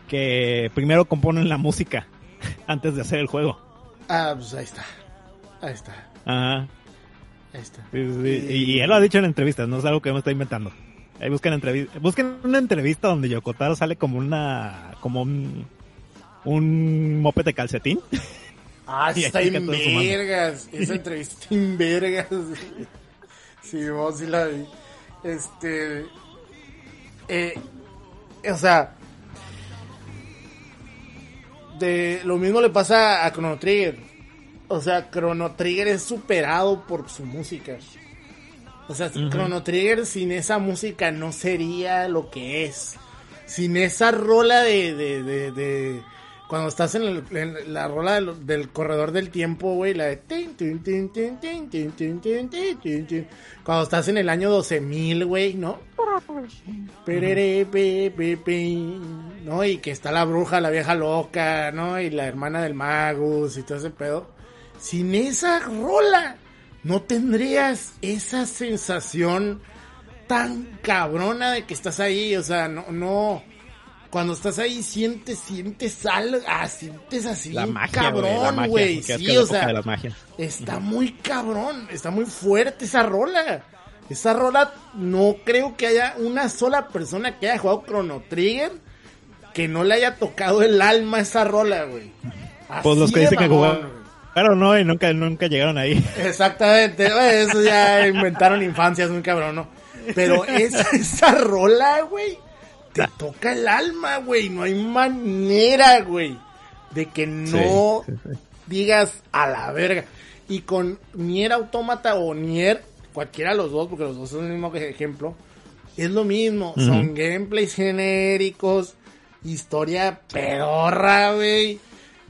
que primero componen la música antes de hacer el juego. Ah, pues ahí está. Ahí está. Ajá. Ahí está. Y, y él lo ha dicho en entrevistas, no es algo que me estoy inventando. Ahí busquen, una entrevista donde Yokotaro sale como una, como un, un moped de calcetín. Ah, está en vergas. Esa entrevista está en vergas. Sí, vos sí la vi. Este. Eh, o sea. De lo mismo le pasa a Chrono Trigger. O sea, Chrono Trigger es superado por su música. O sea. Chrono Trigger sin esa música no sería lo que es. Sin esa rola de. de, de, cuando estás en, el, en la rola del, del, corredor del tiempo, güey, la de. Cuando estás en el año 12.000, güey, ¿no? ¿No? Y que está la bruja, la vieja loca, ¿no? Y la hermana del magus y todo ese pedo. Sin esa rola no tendrías esa sensación tan cabrona de que estás ahí, o sea, no, no, cuando estás ahí sientes, sientes algo, ah, sientes así, La magia, cabrón, güey, sí, la o sea, está muy cabrón, está muy fuerte esa rola. Esa rola, no creo que haya una sola persona que haya jugado Chrono Trigger que no le haya tocado el alma a esa rola, güey. Pues los que dicen que mamón, jugaron, no, y nunca, nunca llegaron ahí. Exactamente, eso ya inventaron infancias muy cabrón, ¿no? Pero esa, esa rola, güey, te toca el alma, güey, no hay manera, güey, de que no Sí, sí, sí. digas a la verga. Y con Nier Automata o Nier, cualquiera de los dos, porque los dos son el mismo ejemplo, es lo mismo, son gameplays genéricos, historia pedorra, güey.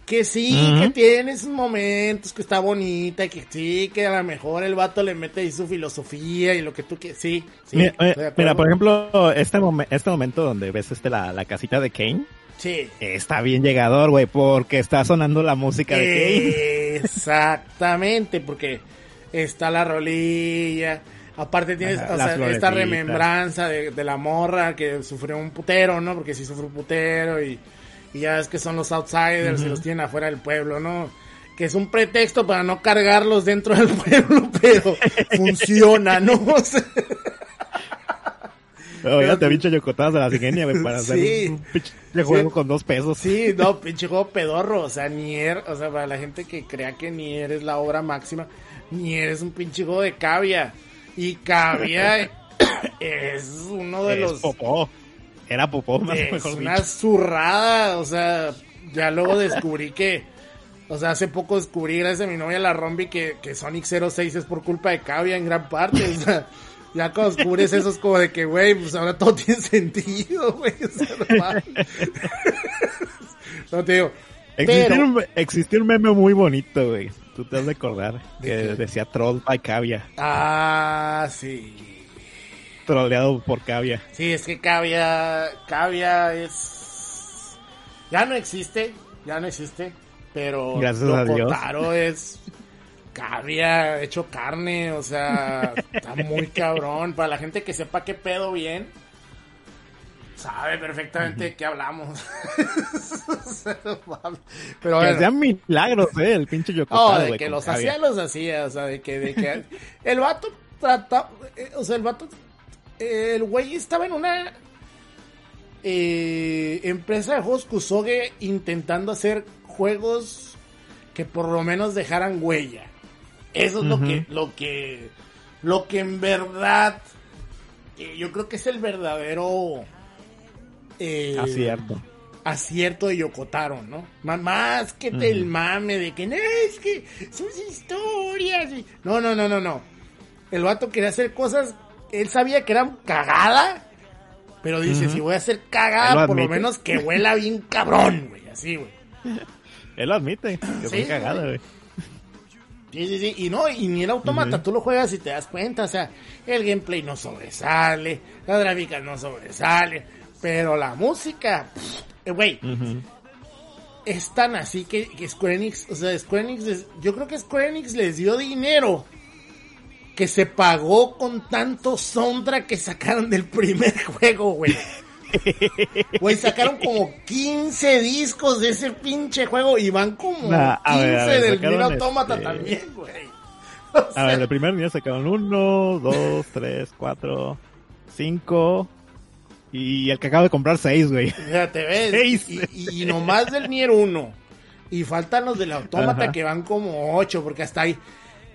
Que sí, que tiene esos momentos, que está bonita, que sí, que a lo mejor el vato le mete ahí su filosofía y lo que tú quieres. Sí, sí. mira, eh, mira, por ejemplo, este, momen- este momento donde ves este la, la casita de Kane, Sí. está bien llegador, güey, porque está sonando la música de Kane. Exactamente, porque está la rolilla. Aparte tienes Ajá, o sea, esta remembranza de, de la morra que sufrió un putero, ¿no? Porque sí sufrió un putero y, y ya es que son los outsiders y los tienen afuera del pueblo, ¿no? Que es un pretexto para no cargarlos dentro del pueblo, pero funciona, ¿no? Sea, Oígate, pinche yocotadas de la güey, para hacer Sí. un pinche juego Sí. con dos pesos. Sí, no, pinche juego pedorro. O sea, Nier, o sea, para la gente que crea que Nier es la obra máxima, Nier es un pinche juego de cavia. Y cavia es uno de Es los. popó. Era popó, más Es mejor una dicho. zurrada, o sea, ya luego descubrí que, o sea, hace poco descubrí gracias a mi novia la Rombi que, que Sonic 06 es por culpa de Cavia en gran parte, o sea, ya cuando descubres eso es como de que, güey, pues ahora todo tiene sentido, güey, o sea, no te digo, pero, un, meme muy bonito, güey. Tú te has de acordar. ¿De Que decía Troll by Cavia. ah, sí, Troleado por Cavia. sí, es que Cavia, Cavia es, ya no existe, ya no existe, pero Gracias a Dios. Yokotaro es cavia hecho carne, o sea, está muy cabrón. Para la gente que sepa qué pedo bien, sabe perfectamente de qué hablamos. Pero Que bueno, hacían milagros, eh, el pinche no, Yokotaro, de güey, que los hacía, los hacía, o sea, de que, de que el vato trata, eh, o sea, el vato, el güey estaba en una eh, empresa de juegos Kusoge intentando hacer juegos que por lo menos dejaran huella. Eso es lo que, lo que, lo que en verdad, eh, yo creo que es el verdadero eh, Acierto. acierto de Yokotaro, ¿no? Más que te el mame de que no, es que sus historias. y- No, no, no, no, no. El vato quería hacer cosas, él sabía que eran cagada, pero dice, si voy a hacer Él cagada, lo por lo menos que huela bien cabrón, güey, así, güey. Él lo admite. Que Sí, fue cagada, güey. Sí, sí, sí. Y no, y ni el automata, tú lo juegas y te das cuenta, o sea, el gameplay no sobresale, las gráficas no sobresale, pero la música, eh, güey, es tan así que, que Square Enix, o sea, Square Enix, les- yo creo que Square Enix les dio dinero que se pagó con tanto soundtrack que sacaron del primer juego, güey. Güey, sacaron como 15 discos de ese pinche juego y van como Nah, a 15 ver, ver, del Nier Automata este- también, güey. O A sea, ver, el primer día sacaron uno, dos, tres, cuatro, cinco. Y el que acaba de comprar seis, güey. Ya te ves. Seis. Y, y nomás del Nier 1. Y faltan los del Autómata que van como 8, porque hasta hay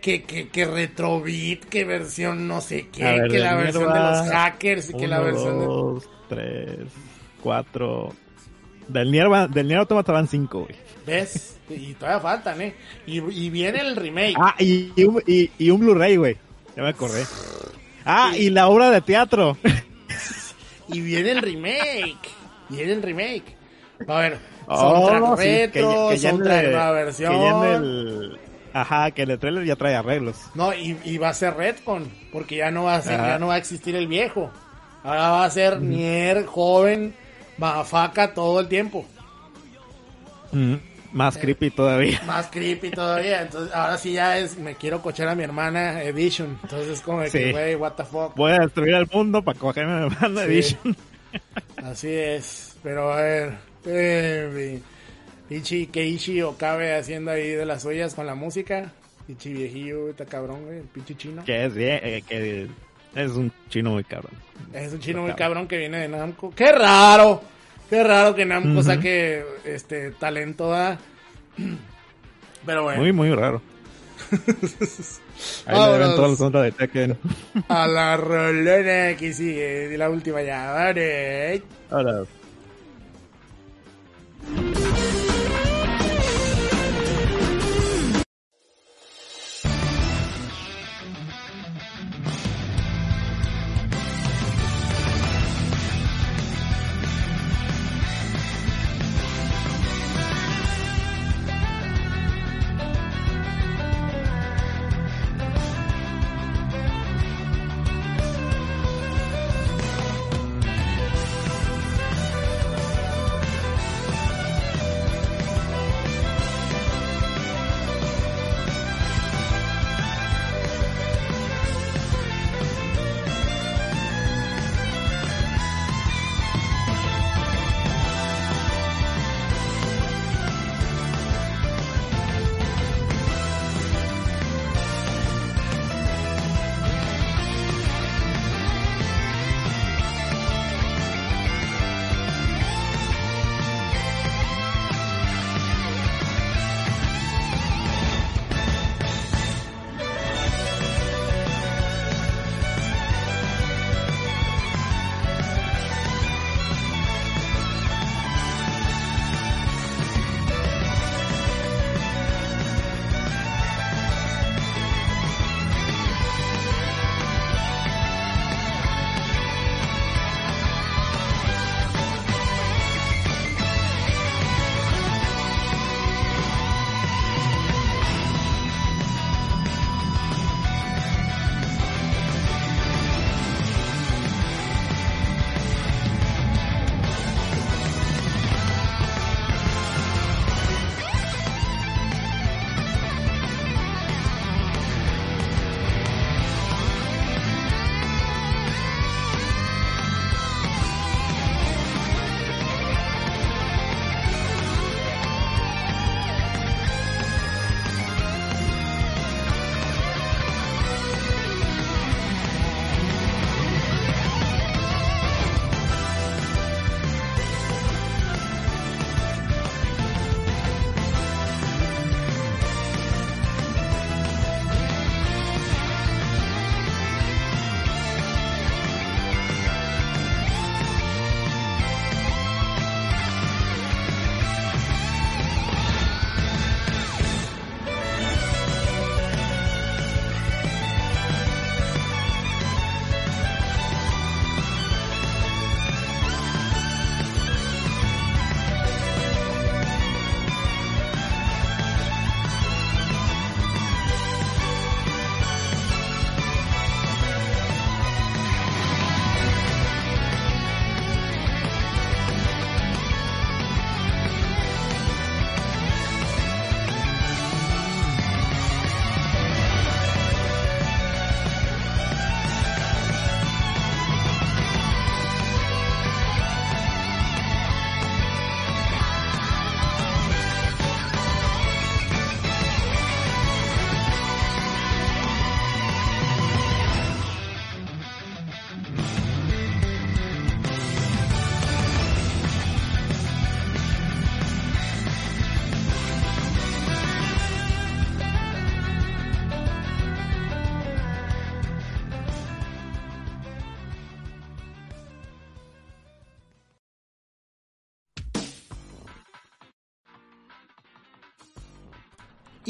que, que, que Retrobit, que versión no sé qué, ver, que la versión de los hackers, que la Uno, versión de... dos, tres, cuatro. Del Nier, va- del Nier Automata van cinco, güey. ¿Ves? Y todavía faltan, ¿eh? Y, y viene el remake. Ah, y, y un, y, y un Blu-ray, güey. Ya me acordé. Ah, y la obra de teatro. Y viene el remake. Viene el remake. Ver. Oh, Soundtrack sí, que retro, que soundtrack el- nueva que versión. ya en el... Ajá, que el trailer ya trae arreglos. No, y, y va a ser Redcon, porque ya no va a ser, Ajá. ya no va a existir el viejo. Ahora va a ser Nier, joven, mafaca todo el tiempo. Mm, Más creepy todavía. Más creepy todavía. Entonces, ahora sí ya es, me quiero cochar a mi hermana Edition. Entonces es como de que, Sí. güey, what the fuck. Voy a destruir el mundo para cogerme a mi Sí. Edition. Así es. Pero a ver, eh, mi- Ichi, que Ichi Okabe haciendo ahí de las suyas con la música. Ichi viejillo, está cabrón, güey, el pinche chino. Que es bien, eh, que es un chino muy cabrón. Es un chino muy cabrón que viene de Namco. ¡Qué raro! Qué raro que Namco saque este talento, ¿verdad? Pero bueno, Muy, muy raro. Ahí le Vámonos. ven todos los contras de Tekken. a la rolona que sigue, la última ya, vale. Ahora,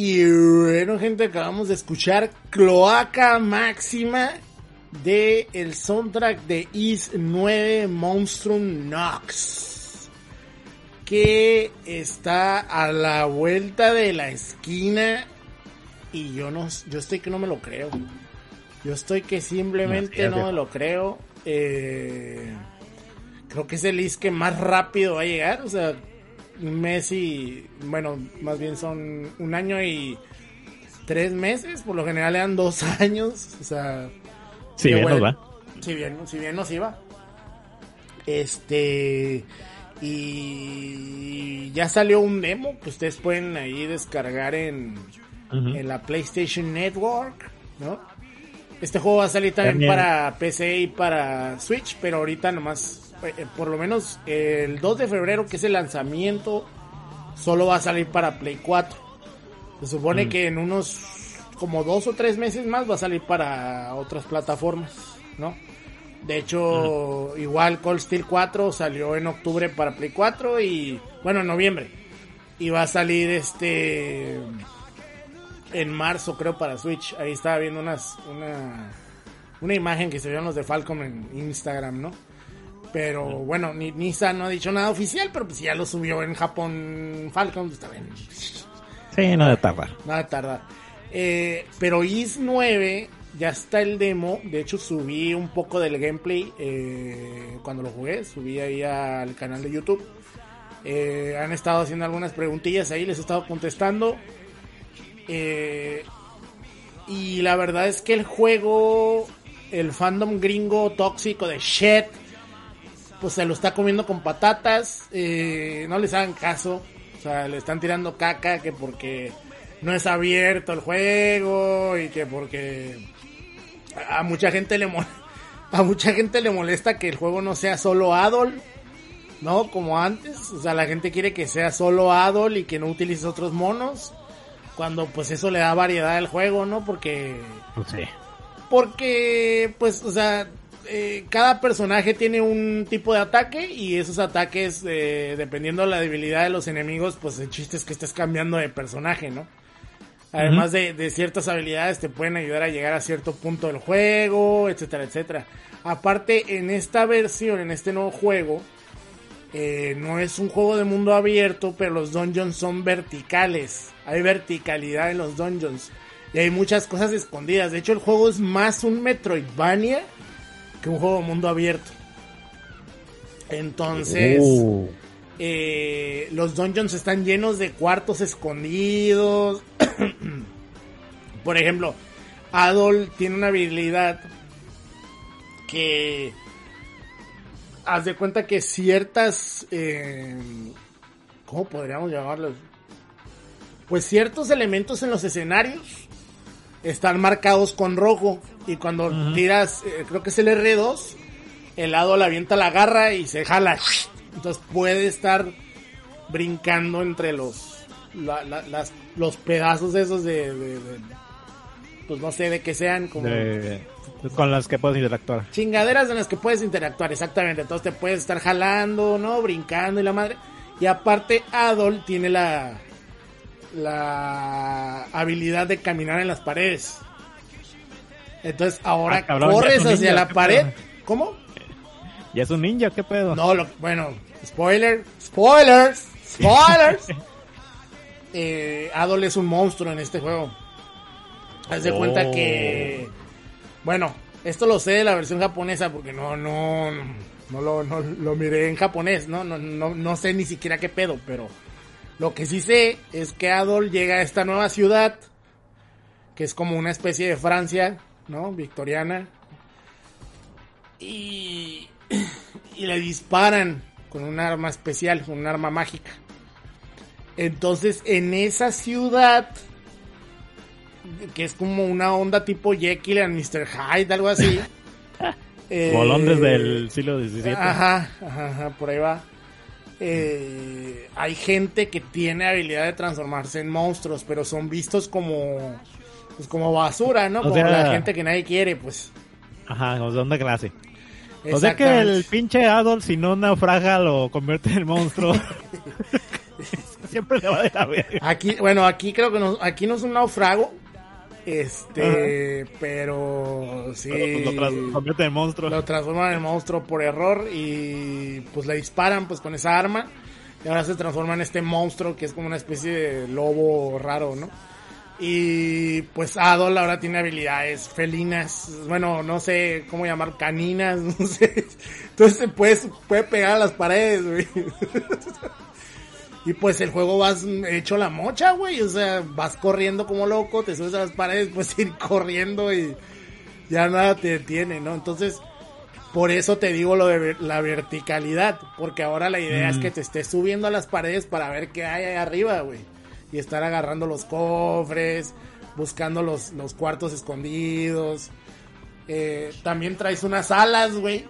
Y bueno, gente, acabamos de escuchar Cloaca Máxima de el soundtrack de Is 9 Monstrum Nox. Que está a la vuelta de la esquina. Y yo no, yo estoy que no me lo creo. Yo estoy que simplemente no me lo creo. Eh, creo que es el is que más rápido va a llegar. O sea, mes y. Bueno, más bien son un año y tres meses. Por lo general le dan dos años. O sea, qué bien nos va. si bien, si bien nos iba. Este. Y ya salió un demo que ustedes pueden ahí descargar en, en la PlayStation Network, ¿no? Este juego va a salir también para PC y para Switch, pero ahorita nomás, por lo menos el 2 de febrero, que es el lanzamiento, solo va a salir para Play 4. Se supone Mm. que en unos como dos o tres meses más va a salir para otras plataformas, ¿no? De hecho, igual Cold Steel 4 salió en octubre para Play 4 y, bueno, en noviembre. Y va a salir este en marzo creo para Switch. Ahí estaba viendo unas una una imagen que se vieron los de Falcom en Instagram, ¿no? Pero bueno, ni Nissan no ha dicho nada oficial, pero pues ya lo subió en Japón Falcom, pues también Sí, no de tardar. nada tardar. Eh, pero Is 9 ya está el demo. De hecho, subí un poco del gameplay eh, cuando lo jugué. Subí ahí al canal de YouTube. Eh, han estado haciendo algunas preguntillas ahí, les he estado contestando. Eh, y la verdad es que el juego, el fandom gringo tóxico de shit, pues se lo está comiendo con patatas. eh, no les hagan caso. O sea, le están tirando caca que porque no es abierto el juego y que porque a mucha gente le a mucha gente le molesta que el juego no sea solo Adol, ¿no? Como antes, o sea, la gente quiere que sea solo Adol y que no utilices otros monos, cuando pues eso le da variedad al juego, ¿no? Porque Pues sí. porque, pues, o sea, eh, cada personaje tiene un tipo de ataque y esos ataques, eh, dependiendo de la debilidad de los enemigos, pues el chiste es que estés cambiando de personaje, ¿no? Además de, de ciertas habilidades te pueden ayudar a llegar a cierto punto del juego, etcétera, etcétera. Aparte, en esta versión, en este nuevo juego, eh, no es un juego de mundo abierto, pero los dungeons son verticales. Hay verticalidad en los dungeons. Y hay muchas cosas escondidas. De hecho, el juego es más un Metroidvania que un juego mundo abierto. Entonces, Uh, eh, los dungeons están llenos de cuartos escondidos. Por ejemplo, Adol tiene una habilidad que haz de cuenta que ciertas eh, ¿cómo podríamos llamarlos? Pues ciertos elementos en los escenarios están marcados con rojo y cuando tiras, eh, creo que es el R2, el Adol avienta la garra y se jala. Entonces puede estar brincando entre los la- la- las, los pedazos esos de, de- de- pues no sé de que sean como de- con las que puedes interactuar. chingaderas en las que puedes interactuar, exactamente. Entonces te puedes estar jalando, ¿no? Brincando y la madre. Y aparte, Adol tiene la, la habilidad de caminar en las paredes. Entonces ahora Ah, cabrón, corres hacia la ¿qué pared. pedo? ¿Cómo? ¿Ya es un ninja? ¿Qué pedo? No, lo, bueno, spoiler, spoilers, spoilers. eh, Adol es un monstruo en este juego. Haz de cuenta Oh. que, bueno, esto lo sé de la versión japonesa porque no, no, no lo, no lo miré en japonés, ¿no? No, no, no sé ni siquiera qué pedo, pero lo que sí sé es que Adol llega a esta nueva ciudad, que es como una especie de Francia, ¿no? Victoriana. Y, y le disparan con un arma especial, con un arma mágica. Entonces, en esa ciudad, que es como una onda tipo Jekyll and Mr. Hyde, algo así. eh, Bolón desde el siglo XVII. Ajá, ajá, ajá, por ahí va. Eh, hay gente que tiene habilidad de transformarse en monstruos, pero son vistos como, pues como basura, ¿no? O como sea- la gente que nadie quiere, pues. Ajá, como de onda clase. O sea que el pinche Adolf, si no naufraga, lo convierte en monstruo. siempre le va de la verga. Aquí, bueno, aquí creo que no, aquí no es un naufrago. Este, pero sí. Pero, pues, lo tras- convierte en monstruo. lo transforman en monstruo por error y pues le disparan pues con esa arma y ahora se transforma en este monstruo que es como una especie de lobo raro, ¿no? Y pues Adol ahora tiene habilidades felinas, bueno, no sé cómo llamar, caninas, no sé. Entonces puede, puede pegar a las paredes, güey. Y pues el juego vas hecho la mocha, güey. O sea, vas corriendo como loco, te subes a las paredes, puedes ir corriendo y ya nada te detiene, ¿no? Entonces, por eso te digo lo de ver- la verticalidad. Porque ahora la idea es que te estés subiendo a las paredes para ver qué hay ahí arriba, güey. Y estar agarrando los cofres, buscando los, los cuartos escondidos. Eh, también traes unas alas, güey.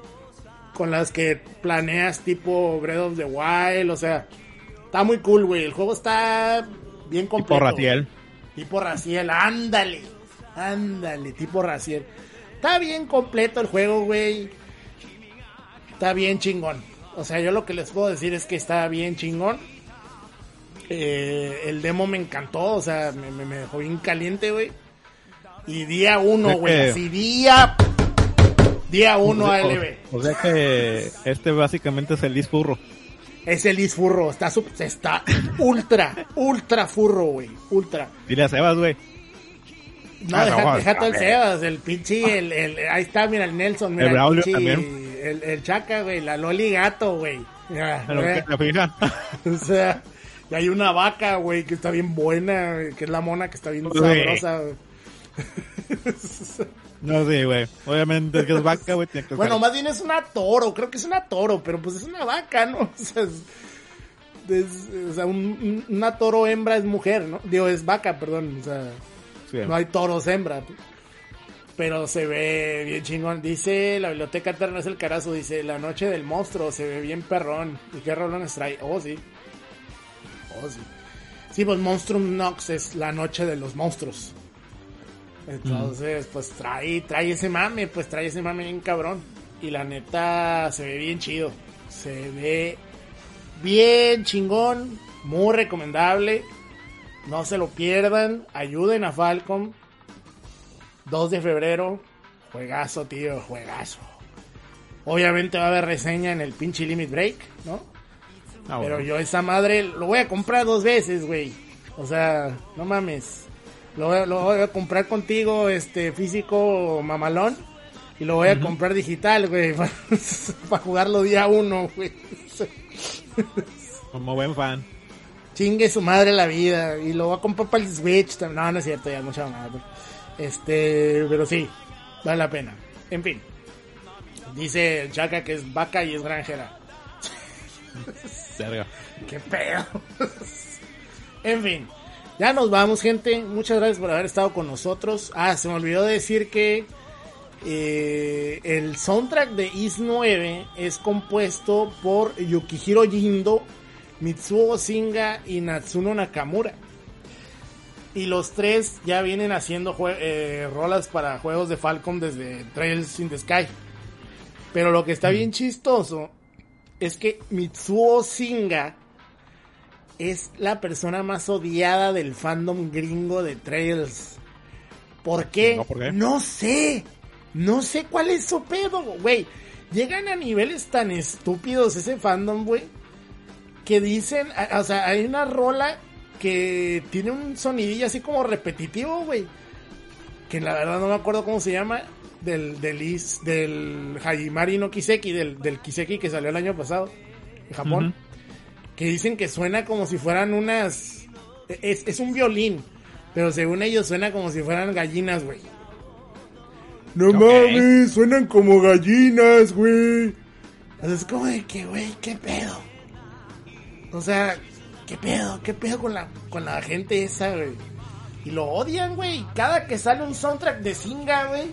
Con las que planeas tipo Breath of the Wild. O sea, está muy cool, güey. El juego está bien completo. Tipo Ratiel. Tipo Raciel, ándale. Ándale, tipo Raciel. Está bien completo el juego, güey. Está bien chingón. O sea, yo lo que les puedo decir es que está bien chingón. Eh, el demo me encantó, o sea, me, dejó bien caliente, güey. Y día uno, güey, así día... Día uno O- ALB. O, sea que este básicamente es el Liz Furro. Es el Liz Furro, está, sub- está ultra, ultra furro, güey, ultra. Dile a Sebas, güey. No, Ah, deja, no, deja todo el. Sebas, el pinche, el, el, ahí está, mira, el Nelson, mira, El Braulio pinche- también. El, el Chaca, güey, la Loli Gato, güey. Ya, A lo eh, que-. O sea, y hay una vaca, güey, que está bien buena, que es la mona que está bien Güey. sabrosa, güey. No, sí, güey. Obviamente que es vaca, güey. tiene que Bueno, más bien es una toro, creo que es una toro, pero pues es una vaca, ¿no? O sea, es, es- o sea, un- un- una toro hembra es mujer, ¿no? Digo, es vaca, perdón, o sea... Sí. No hay toros hembra. Pero se ve bien chingón. Dice la biblioteca eterna es el carazo. Dice la noche del monstruo. Se ve bien perrón. ¿Y qué rolones trae? Oh, sí. Oh, sí. Sí, pues Monstrum Nox es la noche de los monstruos. Entonces, pues trae, trae ese mame. Pues trae ese mame bien cabrón. Y la neta se ve bien chido. Se ve bien chingón. Muy recomendable. No se lo pierdan. Ayuden a Falcon. 2 de febrero. Juegazo, tío. Juegazo. Obviamente va a haber reseña en el pinche Limit Break, ¿no? Ah, Pero yo esa madre lo voy a comprar dos veces, güey. O sea, no mames. Lo voy, a- lo voy a comprar contigo, este, físico mamalón. Y lo voy a comprar digital, güey. Para jugarlo día uno, güey. Como buen fan. Chingue su madre la vida. Y lo voy a comprar para el Switch. tam- No, no es cierto, ya mucha madre. Este, pero sí, vale la pena. En fin. Dice el Chaka que es vaca y es granjera. Verga. Qué pedo. en fin. Ya nos vamos, gente. Muchas gracias por haber estado con nosotros. Ah, se me olvidó decir que eh, el soundtrack de Is 9 es compuesto por Yukihiro Jindo, Mitsuo Singa y Natsuno Nakamura. Y los tres ya vienen haciendo eh, rolas para juegos de Falcon desde Trails in the Sky. Pero lo que está bien chistoso es que Mitsuo Singa es la persona más odiada del fandom gringo de Trails. ¿Por qué? No, ¿por qué? No sé. No sé cuál es su pedo, güey. Llegan a niveles tan estúpidos ese fandom, güey. Que dicen, o sea, hay una rola que tiene un sonidillo así como repetitivo, güey. Que la verdad no me acuerdo cómo se llama. Del, del, is- del Hajimari no Kiseki, del, del Kiseki que salió el año pasado. En Japón. Que dicen que suena como si fueran unas... Es, es un violín, pero según ellos suena como si fueran gallinas, güey. No mames, suenan como gallinas, güey. O sea, es como de que, güey, qué pedo. O sea, qué pedo, qué pedo con la, con la gente esa, güey. Y lo odian, güey. Cada que sale un soundtrack de Singa, güey,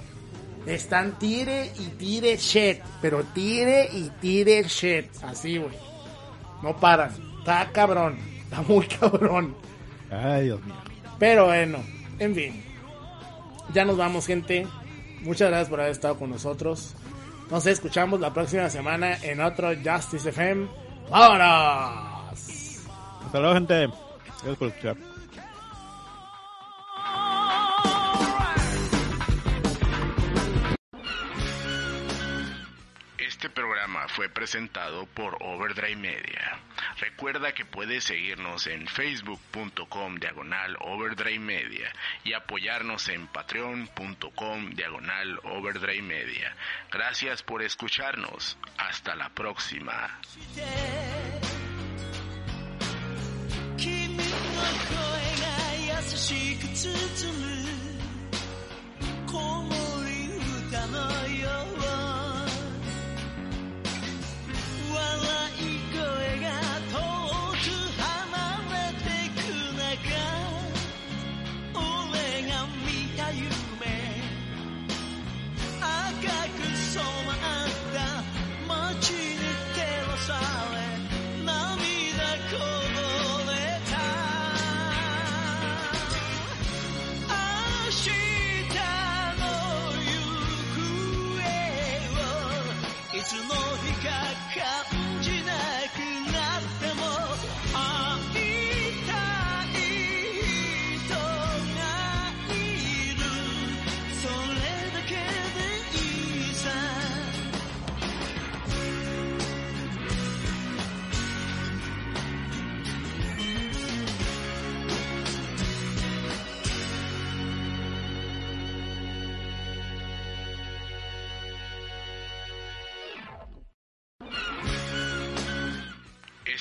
están tire y tire shit. Pero tire y tire shit. Así, güey. No paran. Está cabrón. Está muy cabrón. Ay, Dios mío. Pero bueno, en fin. Ya nos vamos, gente. Muchas gracias por haber estado con nosotros. Nos escuchamos la próxima semana en otro Justice FM. ¡Vámonos! Hasta luego, gente. Gracias por escuchar. Este programa fue presentado por Overdrive Media. Recuerda que puedes seguirnos en facebook.com diagonal Overdrive Media y apoyarnos en patreon.com diagonal Overdrive Media. Gracias por escucharnos. Hasta la próxima.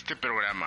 este programa.